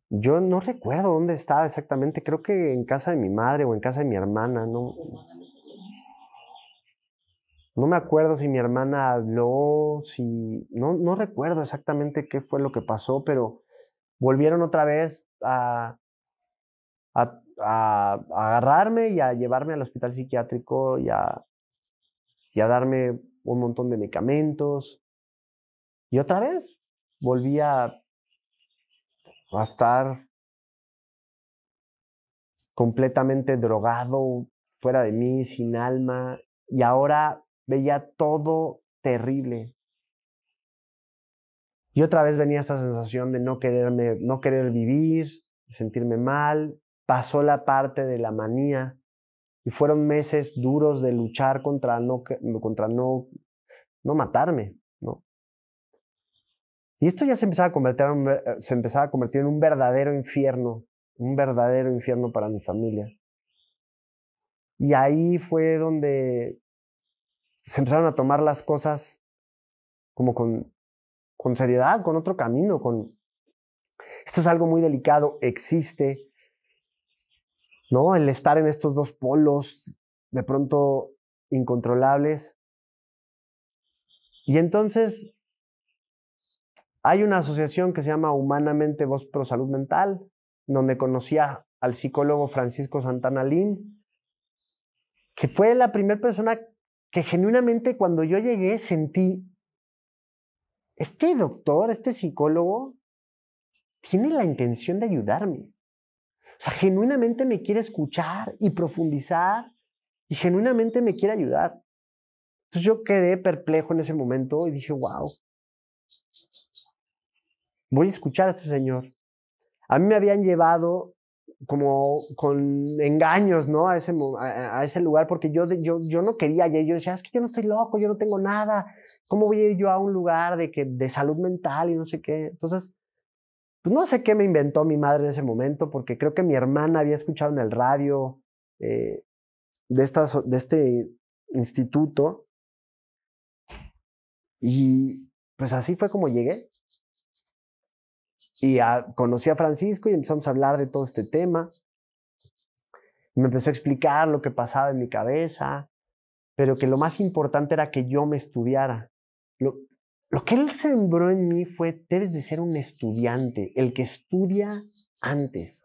Yo no recuerdo dónde estaba exactamente, creo que en casa de mi madre o en casa de mi hermana, no. No me acuerdo si mi hermana habló, si. No, no recuerdo exactamente qué fue lo que pasó, pero volvieron otra vez a, a, a, agarrarme y a llevarme al hospital psiquiátrico y a, y a darme un montón de medicamentos. Y otra vez volví a a estar completamente drogado, fuera de mí, sin alma, y ahora veía todo terrible. Y otra vez venía esta sensación de no quererme, no querer vivir, sentirme mal. Pasó la parte de la manía y fueron meses duros de luchar contra no, contra no, no matarme, ¿no? Y esto ya se empezaba a convertir en se empezaba a convertir en un verdadero infierno, un verdadero infierno para mi familia. Y ahí fue donde se empezaron a tomar las cosas como con, con seriedad, con otro camino, con... Esto es algo muy delicado, existe, ¿no? El estar en estos dos polos de pronto incontrolables. Y entonces hay una asociación que se llama Humanamente Voz Pro Salud Mental, donde conocía al psicólogo Francisco Santana Lim, que fue la primera persona que genuinamente cuando yo llegué sentí, este doctor, este psicólogo, tiene la intención de ayudarme. O sea, genuinamente me quiere escuchar y profundizar y genuinamente me quiere ayudar. Entonces yo quedé perplejo en ese momento y dije, wow, voy a escuchar a este señor. A mí me habían llevado como con engaños, ¿no? A ese, ese lugar, porque yo, yo, yo no quería ir. Yo decía, es que yo no estoy loco, yo no tengo nada. ¿Cómo voy a ir yo a un lugar de, que, de salud mental y no sé qué? Entonces, pues no sé qué me inventó mi madre en ese momento, porque creo que mi hermana había escuchado en el radio eh, de, de este instituto. Y pues así fue como llegué. Y conocí a Francisco y empezamos a hablar de todo este tema. me empezó a explicar lo que pasaba en mi cabeza, pero que lo más importante era que yo me estudiara. Lo, lo que él sembró en mí fue, debes de ser un estudiante, el que estudia antes.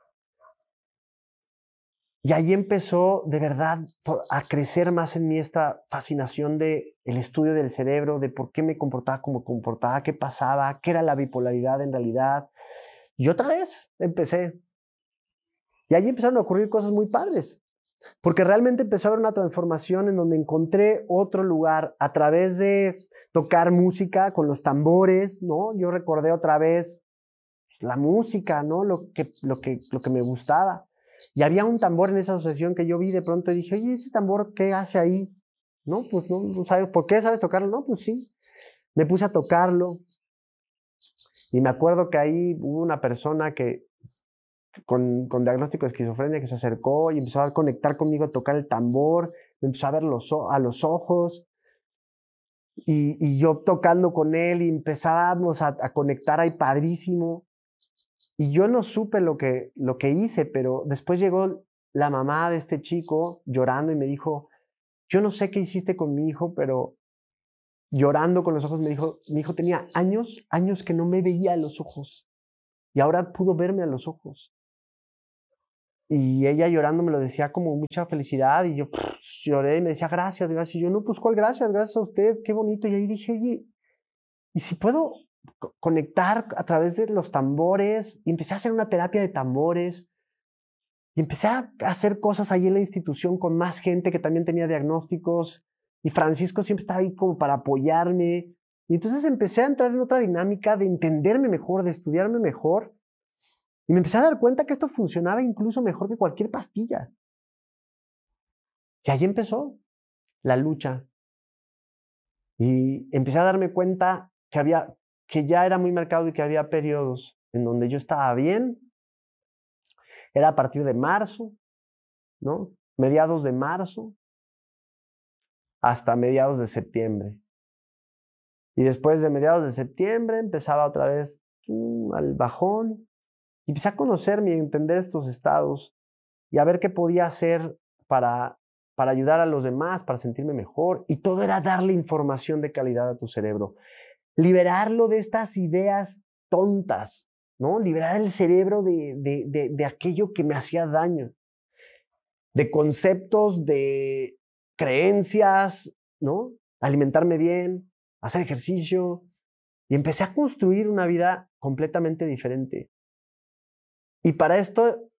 Y ahí empezó de verdad a crecer más en mí esta fascinación de el estudio del cerebro, de por qué me comportaba como comportaba, qué pasaba, qué era la bipolaridad en realidad. Y otra vez empecé. Y ahí empezaron a ocurrir cosas muy padres, porque realmente empezó a haber una transformación en donde encontré otro lugar a través de tocar música con los tambores, ¿no? Yo recordé otra vez la música, ¿no? Lo que, lo que, lo que me gustaba. Y había un tambor en esa asociación que yo vi de pronto y dije, oye, ese tambor, ¿qué hace ahí? No, pues no, no sabes, ¿por qué sabes tocarlo? No, pues sí. Me puse a tocarlo. Y me acuerdo que ahí hubo una persona que con, diagnóstico de esquizofrenia que se acercó y empezó a conectar conmigo a tocar el tambor. me empezó a ver a los ojos, y, yo tocando con él y empezábamos a, a, conectar ahí padrísimo. Y yo no supe lo que, lo que hice, pero después llegó la mamá de este chico llorando y me dijo, yo no sé qué hiciste con mi hijo, pero llorando con los ojos me dijo, mi hijo tenía años, años que no me veía a los ojos y ahora pudo verme a los ojos. Y ella llorando me lo decía como mucha felicidad y yo lloré y me decía gracias, gracias. Y yo no, pues cuál gracias, gracias a usted, qué bonito. Y ahí dije, oye, ¿y si puedo conectar a través de los tambores? Y empecé a hacer una terapia de tambores. Y empecé a hacer cosas ahí en la institución con más gente que también tenía diagnósticos. Y Francisco siempre estaba ahí como para apoyarme. Y entonces empecé a entrar en otra dinámica de entenderme mejor, de estudiarme mejor. Y me empecé a dar cuenta que esto funcionaba incluso mejor que cualquier pastilla. Y ahí empezó la lucha. Y empecé a darme cuenta que había, que ya era muy marcado y que había periodos en donde yo estaba bien. Era a partir de marzo, ¿no? Mediados de marzo hasta mediados de septiembre. Y después de mediados de septiembre empezaba otra vez mm, al bajón. Y empecé a conocerme y entender estos estados y a ver qué podía hacer para, para ayudar a los demás, para sentirme mejor. Y todo era darle información de calidad a tu cerebro. Liberarlo de estas ideas tontas, ¿no? Liberar el cerebro de, de, de, de aquello que me hacía daño. De conceptos, de creencias, ¿no? Alimentarme bien, hacer ejercicio. Y empecé a construir una vida completamente diferente. Y para esto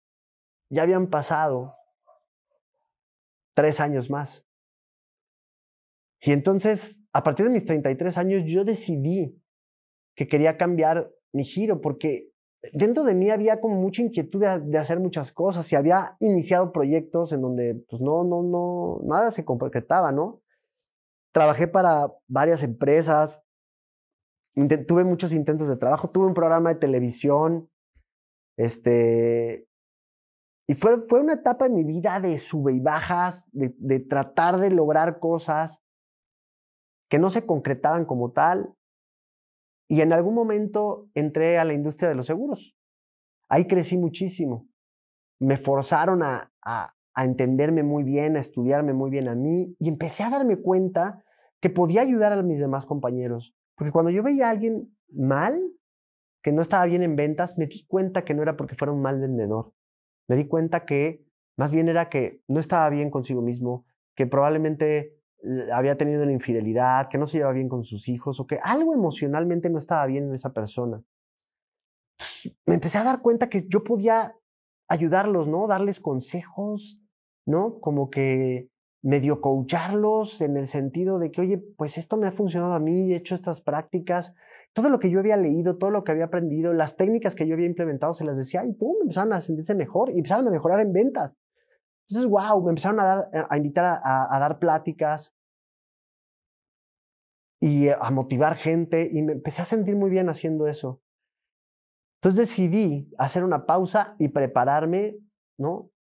ya habían pasado tres años más. Y entonces, a partir de mis 33 años, yo decidí que quería cambiar mi giro, porque dentro de mí había como mucha inquietud de, hacer muchas cosas y había iniciado proyectos en donde pues no, no, no, nada se concretaba, ¿no? Trabajé para varias empresas, tuve muchos intentos de trabajo, tuve un programa de televisión, este, y fue, fue una etapa en mi vida de sube y bajas, de, de tratar de lograr cosas que no se concretaban como tal. Y en algún momento entré a la industria de los seguros. Ahí crecí muchísimo. Me forzaron a, a, a entenderme muy bien, a estudiarme muy bien a mí y empecé a darme cuenta que podía ayudar a mis demás compañeros. Porque cuando yo veía a alguien mal, que no estaba bien en ventas, me di cuenta que no era porque fuera un mal vendedor. Me di cuenta que más bien era que no estaba bien consigo mismo, que probablemente había tenido una infidelidad, que no se llevaba bien con sus hijos o que algo emocionalmente no estaba bien en esa persona. me empecé a dar cuenta que yo podía ayudarlos, ¿no? Darles consejos, ¿no? Como que medio coacharlos en el sentido de que, oye, pues esto me ha funcionado a mí, he hecho estas prácticas, todo lo que yo había leído, todo lo que había aprendido, las técnicas que yo había implementado, se las decía y pum, empezaron a sentirse mejor y empezaron a mejorar en ventas. Entonces, wow, me empezaron a, dar, a invitar a, a, dar pláticas y a motivar gente y me empecé a sentir muy bien haciendo eso. Entonces decidí hacer una pausa y prepararme, ¿no?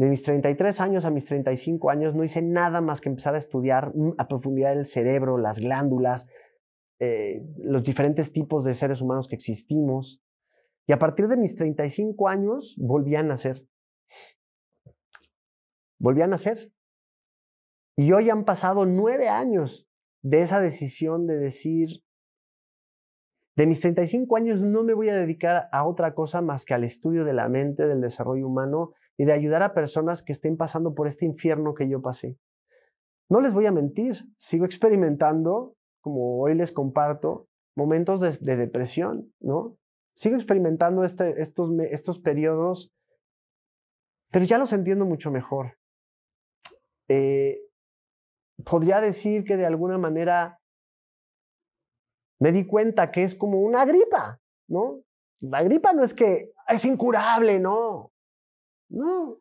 De mis 33 años a mis 35 años no hice nada más que empezar a estudiar a profundidad el cerebro, las glándulas, eh, los diferentes tipos de seres humanos que existimos. Y a partir de mis 35 años volví a nacer. Volví a nacer. Y hoy han pasado nueve años de esa decisión de decir, de mis 35 años no me voy a dedicar a otra cosa más que al estudio de la mente, del desarrollo humano y de ayudar a personas que estén pasando por este infierno que yo pasé. No les voy a mentir, sigo experimentando como hoy les comparto, momentos de, depresión, ¿no? Sigo experimentando este, estos, estos periodos, pero ya los entiendo mucho mejor. Eh, podría decir que de alguna manera me di cuenta que es como una gripa, ¿no? La gripa no es que es incurable, no. No.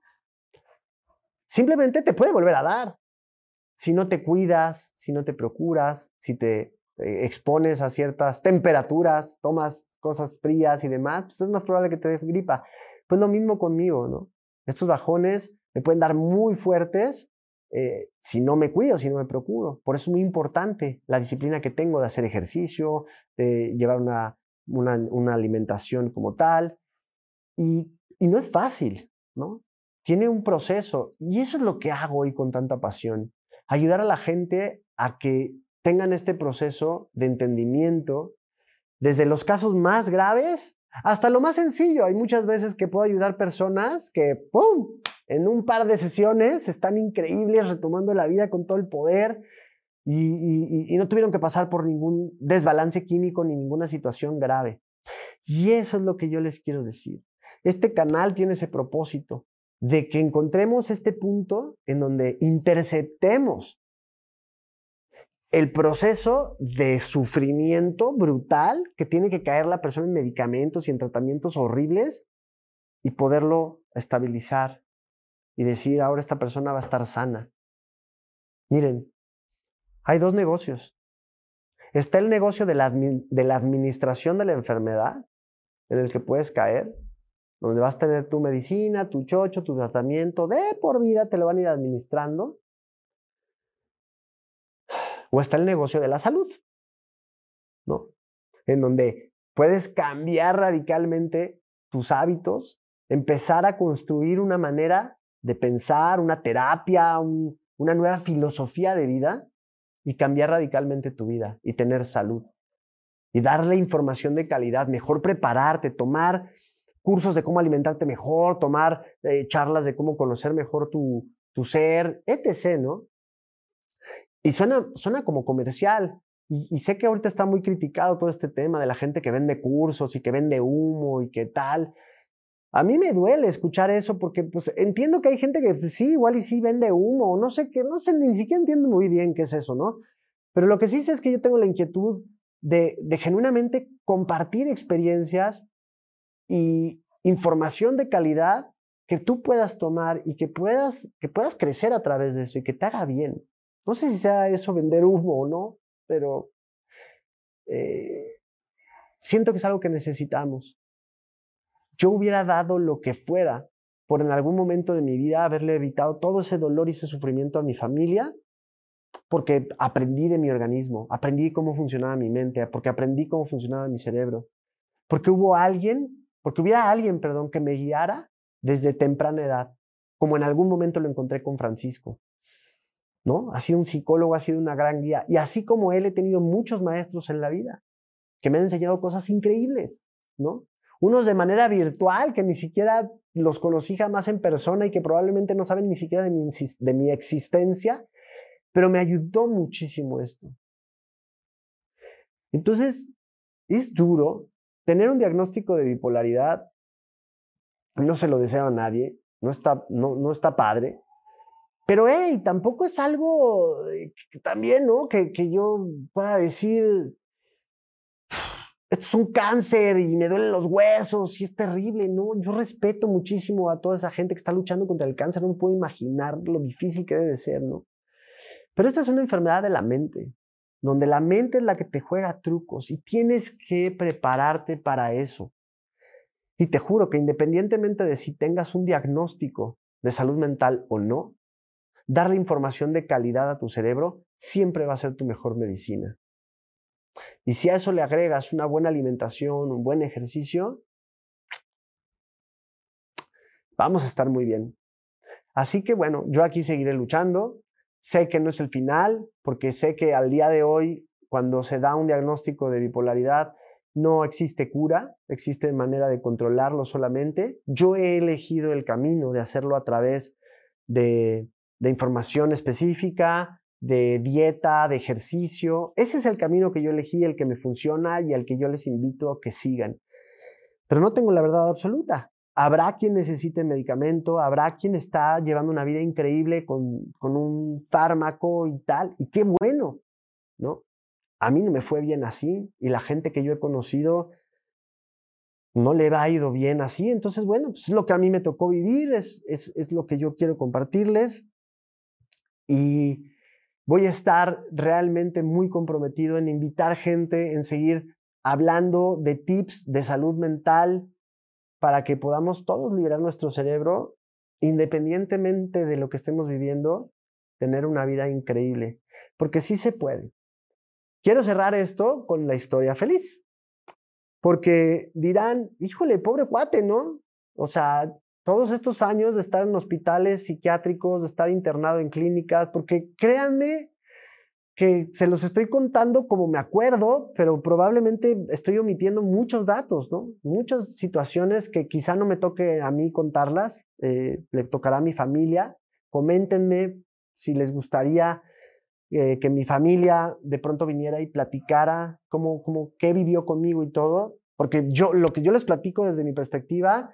Simplemente te puede volver a dar si no te cuidas, si no te procuras, si te eh, expones a ciertas temperaturas, tomas cosas frías y demás, pues es más probable que te dé gripa. Pues lo mismo conmigo, ¿no? Estos bajones me pueden dar muy fuertes eh, si no me cuido, si no me procuro. Por eso es muy importante la disciplina que tengo de hacer ejercicio, de llevar una, una, alimentación como tal. Y, y no es fácil, Tiene un proceso. Y eso es lo que hago hoy con tanta pasión. Ayudar a la gente a que tengan este proceso de entendimiento desde los casos más graves hasta lo más sencillo. Hay muchas veces que puedo ayudar personas que, ¡pum!, en un par de sesiones están increíbles, retomando la vida con todo el poder y, no tuvieron que pasar por ningún desbalance químico ni ninguna situación grave. Y eso es lo que yo les quiero decir. Este canal tiene ese propósito de que encontremos este punto en donde interceptemos el proceso de sufrimiento brutal que tiene que caer la persona en medicamentos y en tratamientos horribles y poderlo estabilizar y decir, ahora esta persona va a estar sana. Miren, hay dos negocios. Está el negocio de la, administración de la enfermedad, en el que puedes caer, donde vas a tener tu medicina, tu chocho, tu tratamiento, de por vida te lo van a ir administrando [SIGHS] o está el negocio de la salud, ¿no? En donde puedes cambiar radicalmente tus hábitos, empezar a construir una manera de pensar, una terapia, una nueva filosofía de vida y cambiar radicalmente tu vida y tener salud. Y darle información de calidad, mejor prepararte, tomar cursos de cómo alimentarte mejor, tomar eh, charlas de cómo conocer mejor tu, tu ser, etc., ¿no? Y suena, suena como comercial. Y, sé que ahorita está muy criticado todo este tema de la gente que vende cursos y que vende humo y que tal. A mí me duele escuchar eso porque pues entiendo que hay gente que pues, sí, igual y sí vende humo, no sé qué, no sé, ni siquiera entiendo muy bien qué es eso, ¿no? Pero lo que sí sé es que yo tengo la inquietud de, de genuinamente compartir experiencias y información de calidad que tú puedas tomar y que puedas, que puedas crecer a través de eso y que te haga bien. No sé si sea eso vender humo o no, pero eh, siento que es algo que necesitamos. Yo hubiera dado lo que fuera por en algún momento de mi vida haberle evitado todo ese dolor y ese sufrimiento a mi familia, porque aprendí de mi organismo, aprendí cómo funcionaba mi mente, porque aprendí cómo funcionaba mi cerebro, porque hubo alguien, porque hubiera alguien, perdón, que me guiara desde temprana edad, como en algún momento lo encontré con Francisco. ¿no? Ha sido un psicólogo, ha sido una gran guía. Y así como él, he tenido muchos maestros en la vida que me han enseñado cosas increíbles, ¿no? Unos de manera virtual, que ni siquiera los conocí jamás en persona y que probablemente no saben ni siquiera de mi, de mi existencia, pero me ayudó muchísimo esto. Entonces, es duro tener un diagnóstico de bipolaridad, no se lo deseo a nadie, no está, no, no está padre, pero, hey, tampoco es algo eh, también, ¿no? Que, que yo pueda decir, esto es un cáncer y me duelen los huesos y es terrible, ¿no? Yo respeto muchísimo a toda esa gente que está luchando contra el cáncer, no puedo imaginar lo difícil que debe ser, ¿no? Pero esta es una enfermedad de la mente, donde la mente es la que te juega trucos y tienes que prepararte para eso. Y te juro que independientemente de si tengas un diagnóstico de salud mental o no, darle información de calidad a tu cerebro siempre va a ser tu mejor medicina. Y si a eso le agregas una buena alimentación, un buen ejercicio, vamos a estar muy bien. Así que bueno, yo aquí seguiré luchando. Sé que no es el final, porque sé que al día de hoy, cuando se da un diagnóstico de bipolaridad, no existe cura, existe manera de controlarlo solamente. Yo he elegido el camino de hacerlo a través de de información específica, de dieta, de ejercicio. Ese es el camino que yo elegí, el que me funciona y al que yo les invito a que sigan. Pero no tengo la verdad absoluta. Habrá quien necesite medicamento, habrá quien está llevando una vida increíble con, con un fármaco y tal, y qué bueno, ¿no? A mí no me fue bien así y la gente que yo he conocido no le ha ido bien así. Entonces, bueno, pues es lo que a mí me tocó vivir, es, es, es lo que yo quiero compartirles y voy a estar realmente muy comprometido en invitar gente, en seguir hablando de tips de salud mental para que podamos todos liberar nuestro cerebro independientemente de lo que estemos viviendo tener una vida increíble, porque sí se puede. Quiero cerrar esto con la historia feliz, porque dirán, híjole, pobre cuate, ¿no? O sea, todos estos años de estar en hospitales psiquiátricos, de estar internado en clínicas, porque créanme que se los estoy contando como me acuerdo, pero probablemente estoy omitiendo muchos datos, ¿no? Muchas situaciones que quizá no me toque a mí contarlas, eh, le tocará a mi familia. Coméntenme si les gustaría eh, que mi familia de pronto viniera y platicara cómo, cómo, qué vivió conmigo y todo, porque yo, lo que yo les platico desde mi perspectiva,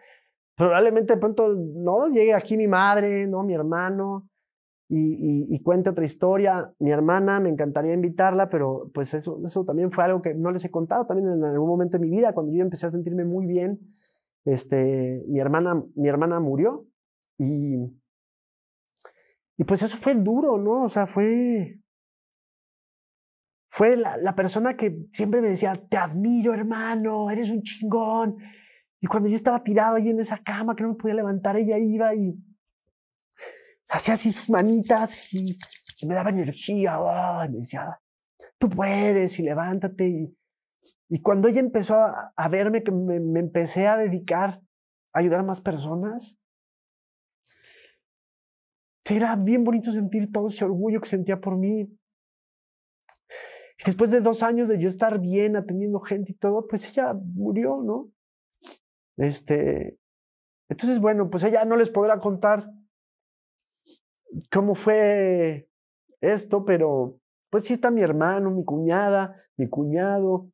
probablemente de pronto no llegue aquí mi madre, no mi hermano, y, cuente otra historia. Mi hermana, me encantaría invitarla, pero pues eso, eso también fue algo que no les he contado también en algún momento de mi vida, cuando yo empecé a sentirme muy bien. Este, mi, hermana, mi hermana murió y, y pues eso fue duro, ¿no? O sea, fue, fue la, la persona que siempre me decía, te admiro hermano, eres un chingón. Y cuando yo estaba tirado ahí en esa cama que no me podía levantar, ella iba y hacía así sus manitas y, me daba energía. me decía, tú puedes y levántate. Y, cuando ella empezó a, verme que me, empecé a dedicar a ayudar a más personas, era bien bonito sentir todo ese orgullo que sentía por mí. Y después de dos años de yo estar bien atendiendo gente y todo, pues ella murió, ¿no? Este, entonces, bueno, pues ella no les podrá contar cómo fue esto, pero pues sí está mi hermano, mi cuñada, mi cuñado,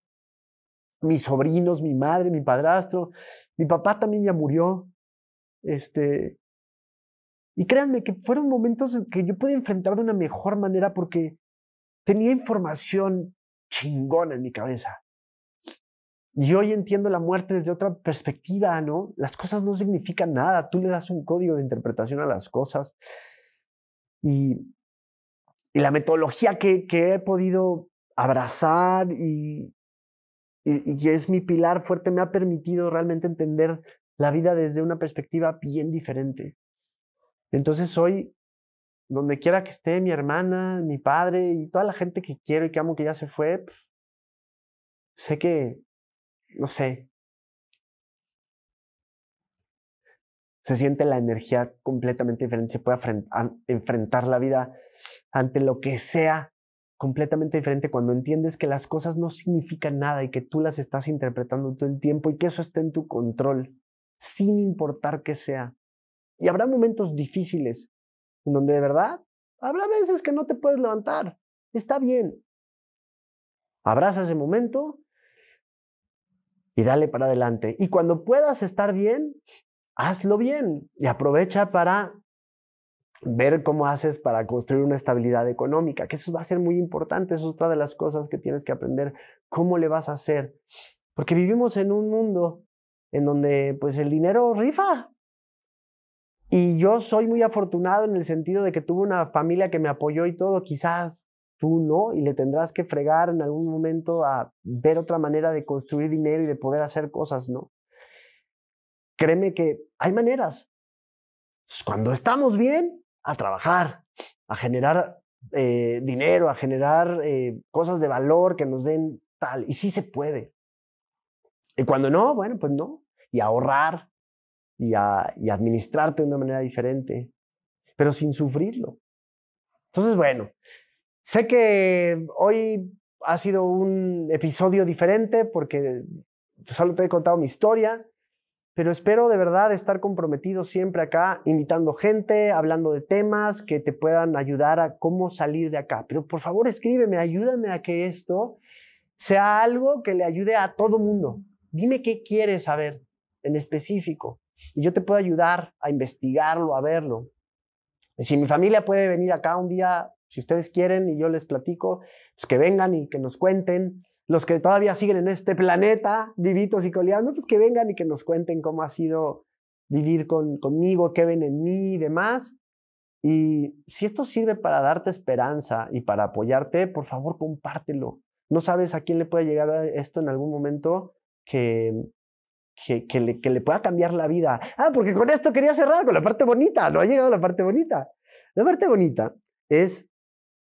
mis sobrinos, mi madre, mi padrastro, mi papá también ya murió. Este, y créanme que fueron momentos en que yo pude enfrentar de una mejor manera porque tenía información chingona en mi cabeza. Y hoy entiendo la muerte desde otra perspectiva, ¿no? Las cosas no significan nada, tú le das un código de interpretación a las cosas y, la metodología que, he podido abrazar y, y, es mi pilar fuerte me ha permitido realmente entender la vida desde una perspectiva bien diferente. Entonces hoy, donde quiera que esté mi hermana, mi padre y toda la gente que quiero y que amo que ya se fue, pues, sé que, no sé, se siente la energía completamente diferente, se puede enfrentar la vida ante lo que sea completamente diferente cuando entiendes que las cosas no significan nada y que tú las estás interpretando todo el tiempo y que eso está en tu control, sin importar qué sea. Y habrá momentos difíciles en donde de verdad habrá veces que no te puedes levantar. Está bien. Abraza ese momento y dale para adelante. Y cuando puedas estar bien, hazlo bien y aprovecha para ver cómo haces para construir una estabilidad económica, que eso va a ser muy importante, eso es otra de las cosas que tienes que aprender, cómo le vas a hacer, porque vivimos en un mundo en donde pues el dinero rifa. Y yo soy muy afortunado en el sentido de que tuve una familia que me apoyó y todo, quizás tú no, y le tendrás que fregar en algún momento a ver otra manera de construir dinero y de poder hacer cosas, ¿no? Créeme que hay maneras. Cuando estamos bien, a trabajar, a generar eh, dinero, a generar eh, cosas de valor que nos den tal. Y sí se puede. Y cuando no, bueno, pues no. Y ahorrar y, a, y administrarte de una manera diferente, pero sin sufrirlo. Entonces, bueno, sé que hoy ha sido un episodio diferente porque solo te he contado mi historia, pero espero de verdad estar comprometido siempre acá, invitando gente, hablando de temas que te puedan ayudar a cómo salir de acá. Pero por favor escríbeme, ayúdame a que esto sea algo que le ayude a todo mundo. Dime qué quieres saber en específico y yo te puedo ayudar a investigarlo, a verlo. si mi familia puede venir acá un día, si ustedes quieren y yo les platico, pues que vengan y que nos cuenten los que todavía siguen en este planeta, vivitos y coleando, pues que vengan y que nos cuenten cómo ha sido vivir con, conmigo, qué ven en mí y demás. Y si esto sirve para darte esperanza y para apoyarte, por favor, compártelo. No sabes a quién le puede llegar esto en algún momento que, que, que, le, que, le, pueda cambiar la vida. Ah, porque con esto quería cerrar, con la parte bonita. No ha llegado la parte bonita. La parte bonita es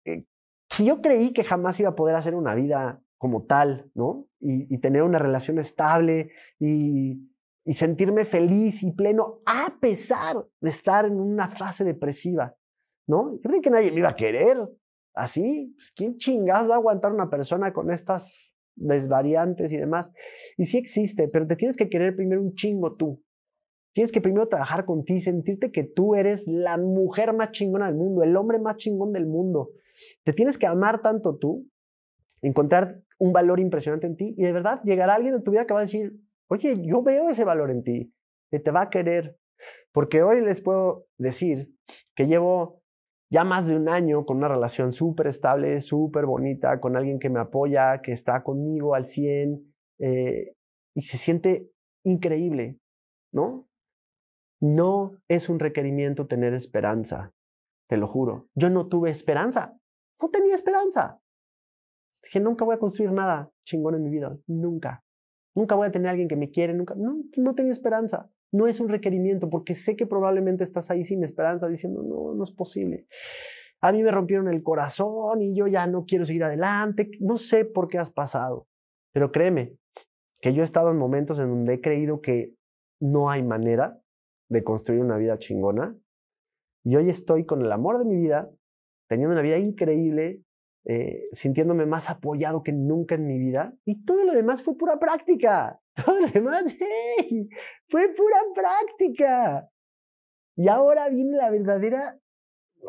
eh, que yo creí que jamás iba a poder hacer una vida como tal, ¿no? Y, tener una relación estable y, sentirme feliz y pleno a pesar de estar en una fase depresiva, ¿no? Yo creí que nadie me iba a querer así. Pues, ¿Quién chingados va a aguantar una persona con estas desvariantes y demás? Y sí existe, pero te tienes que querer primero un chingo tú. Tienes que primero trabajar con ti, sentirte que tú eres la mujer más chingona del mundo, el hombre más chingón del mundo. Te tienes que amar tanto tú, encontrar un valor impresionante en ti y de verdad llegará alguien en tu vida que va a decir, oye, yo veo ese valor en ti, que te va a querer. Porque hoy les puedo decir que llevo ya más de un año con una relación súper estable, súper bonita, con alguien que me apoya, que está conmigo al 100 eh, y se siente increíble, ¿no? No es un requerimiento tener esperanza, te lo juro. Yo no tuve esperanza, no tenía esperanza. Dije, nunca voy a construir nada chingón en mi vida, nunca. Nunca voy a tener alguien que me quiere, nunca. No, no tenía esperanza. No es un requerimiento porque sé que probablemente estás ahí sin esperanza diciendo, no, no es posible. A mí me rompieron el corazón y yo ya no quiero seguir adelante. No sé por qué has pasado, pero créeme que yo he estado en momentos en donde he creído que no hay manera de construir una vida chingona. Y hoy estoy con el amor de mi vida, teniendo una vida increíble, eh, sintiéndome más apoyado que nunca en mi vida. Y todo lo demás fue pura práctica. [LAUGHS] Todo lo demás fue pura práctica. Y ahora viene la verdadera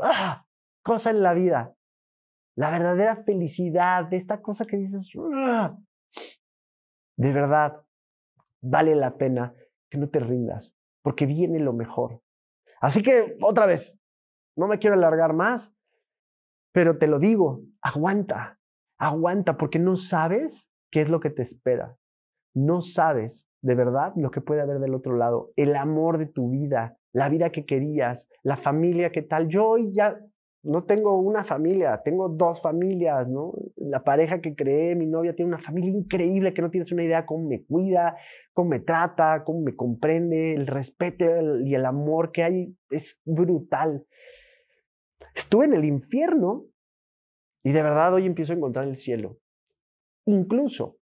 ah, cosa en la vida. La verdadera felicidad, de esta cosa que dices, ah, de verdad, vale la pena que no te rindas, porque viene lo mejor. Así que, otra vez, no me quiero alargar más. Pero te lo digo, aguanta, aguanta, porque no sabes qué es lo que te espera. No sabes de verdad lo que puede haber del otro lado, el amor de tu vida, la vida que querías, la familia que tal. Yo hoy ya no tengo una familia, tengo dos familias, ¿no? La pareja que creé, mi novia, tiene una familia increíble que no tienes una idea cómo me cuida, cómo me trata, cómo me comprende, el respeto y el amor que hay es brutal. Estuve en el infierno y de verdad hoy empiezo a encontrar el cielo, incluso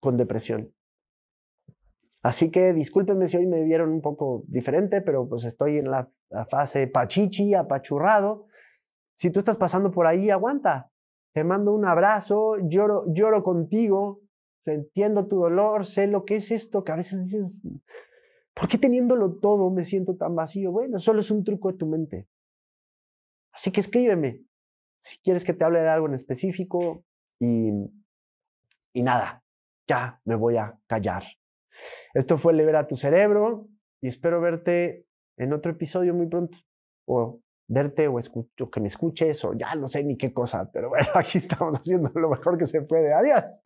con depresión. Así que discúlpenme si hoy me vieron un poco diferente, pero pues estoy en la, fase pachichi, apachurrado. Si tú estás pasando por ahí, aguanta. Te mando un abrazo, lloro, lloro contigo, entiendo tu dolor, sé lo que es esto, que a veces dices, ¿por qué teniéndolo todo me siento tan vacío? Bueno, solo es un truco de tu mente. Así que escríbeme si quieres que te hable de algo en específico y, y nada, ya me voy a callar. Esto fue Libera tu cerebro y espero verte en otro episodio muy pronto. O verte o, o que me escuches o ya no sé ni qué cosa, pero bueno, [LAUGHS] aquí estamos haciendo lo mejor que se puede. Adiós.